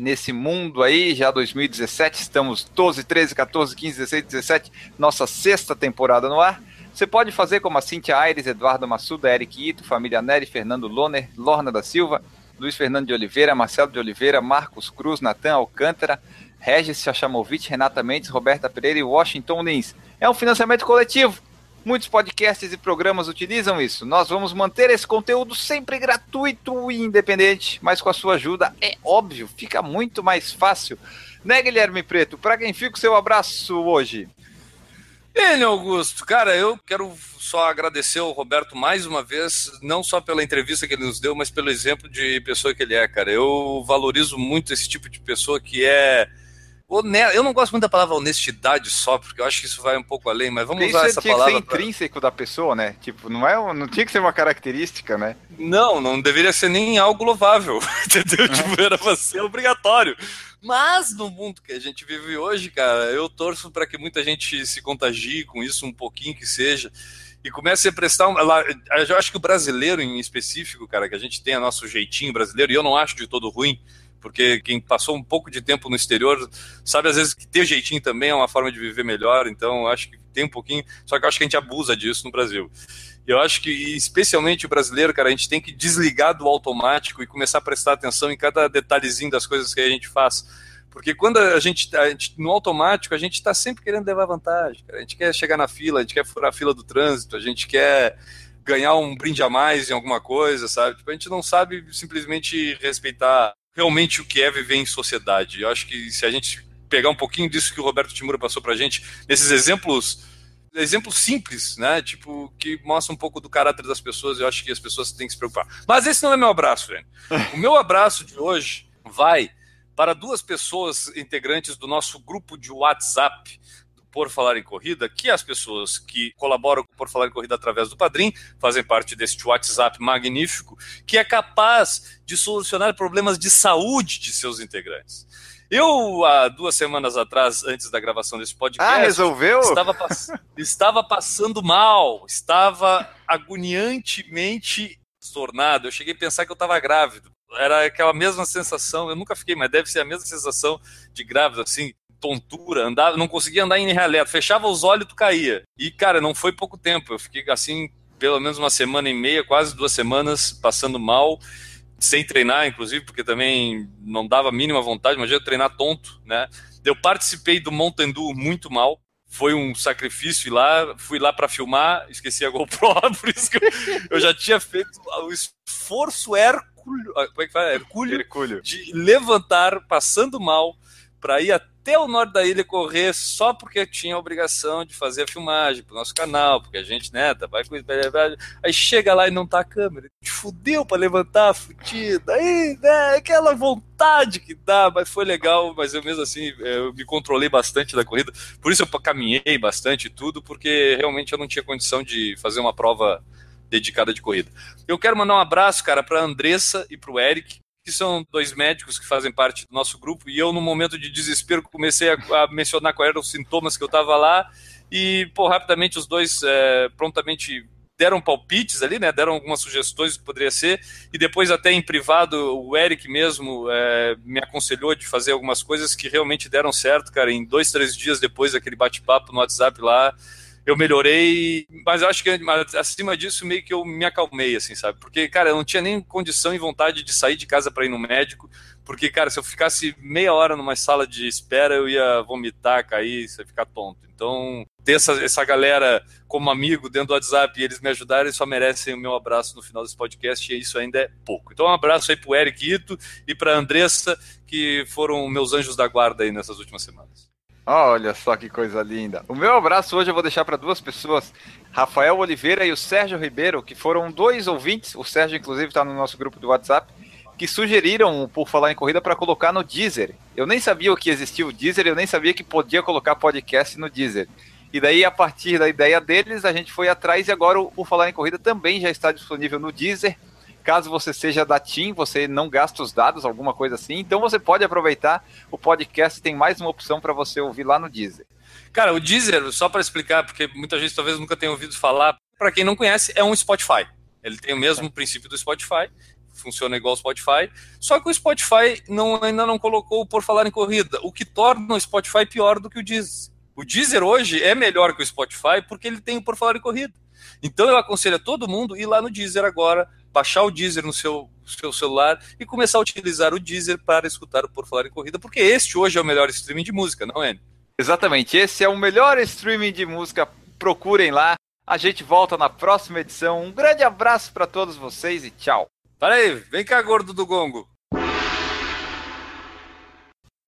nesse mundo aí, já 2017, estamos 12, 13, 14, 15, 16, 17, nossa sexta temporada no ar. Você pode fazer como a Cintia Aires, Eduardo Massuda, Eric Ito, Família Neri, Fernando Loner, Lorna da Silva, Luiz Fernando de Oliveira, Marcelo de Oliveira, Marcos Cruz, Natan Alcântara, Regis Chachamovic, Renata Mendes, Roberta Pereira e Washington Lins. É um financiamento coletivo. Muitos podcasts e programas utilizam isso. Nós vamos manter esse conteúdo sempre gratuito e independente, mas com a sua ajuda, é óbvio, fica muito mais fácil. Né, Guilherme Preto? Para quem fica o seu abraço hoje? Ele, Augusto, cara, eu quero só agradecer ao Roberto mais uma vez, não só pela entrevista que ele nos deu, mas pelo exemplo de pessoa que ele é, cara. Eu valorizo muito esse tipo de pessoa que é Eu não gosto muito da palavra honestidade só, porque eu acho que isso vai um pouco além, mas vamos Porque usar isso essa tinha palavra. que ser intrínseco da pessoa, né? Tipo, não, é, não tinha que ser uma característica, né? Não, não deveria ser nem algo louvável, entendeu? Tipo, era pra ser obrigatório. Mas no mundo que a gente vive hoje, cara, eu torço para que muita gente se contagie com isso um pouquinho que seja e comece a prestar um, eu acho que o brasileiro em específico, cara, que a gente tem o nosso jeitinho brasileiro e eu não acho de todo ruim, porque quem passou um pouco de tempo no exterior sabe às vezes que ter jeitinho também é uma forma de viver melhor, então acho que tem um pouquinho, só que eu acho que a gente abusa disso no Brasil. Eu acho que, especialmente o brasileiro, cara, a gente tem que desligar do automático e começar a prestar atenção em cada detalhezinho das coisas que a gente faz. Porque quando a gente, no automático, a gente está sempre querendo levar vantagem. Cara. A gente quer chegar na fila, a gente quer furar a fila do trânsito, a gente quer ganhar um brinde a mais em alguma coisa, sabe? Tipo, a gente não sabe simplesmente respeitar realmente o que é viver em sociedade. Eu acho que se a gente pegar um pouquinho disso que o Roberto Timura passou pra gente, nesses exemplos exemplos simples, né? Tipo, que mostra um pouco do caráter das pessoas. Eu acho que as pessoas têm que se preocupar. Mas esse não é meu abraço, velho. O meu abraço de hoje vai para duas pessoas integrantes do nosso grupo de WhatsApp Por Falar em Corrida, que as pessoas que colaboram com Por Falar em Corrida através do Padrim fazem parte deste WhatsApp magnífico, que é capaz de solucionar problemas de saúde de seus integrantes. Eu, há duas semanas atrás, antes da gravação desse podcast. Ah, resolveu? Estava, pass estava passando mal, estava agoniantemente tornado. Eu cheguei a pensar que eu estava grávido. Era aquela mesma sensação, eu nunca fiquei, mas deve ser a mesma sensação de grávido, assim, tontura, andava, não conseguia andar em reta, fechava os olhos e tu caía. E, cara, não foi pouco tempo, eu fiquei assim, pelo menos uma semana e meia, quase duas semanas, passando mal sem treinar, inclusive, porque também não dava a mínima vontade, mas eu treinar tonto, né? Eu participei do Mountain Dew muito mal, foi um sacrifício lá, fui lá para filmar, esqueci a GoPro, por isso que eu, eu já tinha feito o esforço hercúleo, como é que fala? Hercúleo, Hercúleo. de levantar, passando mal, para ir até o norte da ilha correr só porque tinha a obrigação de fazer a filmagem pro nosso canal, porque a gente, né, tá, vai com aí chega lá e não tá a câmera, te fudeu para levantar, fudido, aí, né, aquela vontade que dá, mas foi legal, mas eu mesmo assim, eu me controlei bastante da corrida, por isso eu caminhei bastante e tudo, porque realmente eu não tinha condição de fazer uma prova dedicada de corrida. Eu quero mandar um abraço, cara, para Andressa e para o Eric, que são dois médicos que fazem parte do nosso grupo, e eu, no momento de desespero, comecei a, a mencionar quais eram os sintomas que eu estava lá, e, pô, rapidamente os dois é, prontamente deram palpites ali, né, deram algumas sugestões que poderia ser, e depois até em privado, o Eric mesmo é, me aconselhou de fazer algumas coisas que realmente deram certo, cara, em dois, três dias depois daquele bate-papo no WhatsApp lá, eu melhorei, mas eu acho que acima disso meio que eu me acalmei, assim, sabe? Porque, cara, eu não tinha nem condição e vontade de sair de casa para ir no médico, porque, cara, se eu ficasse meia hora numa sala de espera, eu ia vomitar, cair, ia ficar tonto. Então, ter essa, essa galera como amigo dentro do WhatsApp e eles me ajudarem, só merecem o meu abraço no final desse podcast, e isso ainda é pouco. Então, um abraço aí pro Eric Ito e pra Andressa, que foram meus anjos da guarda aí nessas últimas semanas. Olha só que coisa linda. O meu abraço hoje eu vou deixar para duas pessoas, Rafael Oliveira e o Sérgio Ribeiro, que foram dois ouvintes, o Sérgio inclusive está no nosso grupo do WhatsApp, que sugeriram, por falar em corrida, para colocar no Deezer. Eu nem sabia o que existia o Deezer, eu nem sabia que podia colocar podcast no Deezer. E daí, a partir da ideia deles, a gente foi atrás e agora o Por Falar em Corrida também já está disponível no Deezer. Caso você seja da TIM, você não gasta os dados, alguma coisa assim, então você pode aproveitar o podcast, tem mais uma opção para você ouvir lá no Deezer. Cara, o Deezer, só para explicar, porque muita gente talvez nunca tenha ouvido falar, para quem não conhece, é um Spotify. Ele tem o mesmo é. princípio do Spotify, funciona igual o Spotify, só que o Spotify não, ainda não colocou por falar em corrida, o que torna o Spotify pior do que o Deezer. O Deezer hoje é melhor que o Spotify porque ele tem o por falar em corrida. Então eu aconselho a todo mundo ir lá no Deezer agora, baixar o Deezer no seu, seu celular e começar a utilizar o Deezer para escutar o Por Falar em Corrida, porque este hoje é o melhor streaming de música, não é? Exatamente, esse é o melhor streaming de música. Procurem lá. A gente volta na próxima edição. Um grande abraço para todos vocês e tchau. Para aí, vem cá, gordo do gongo.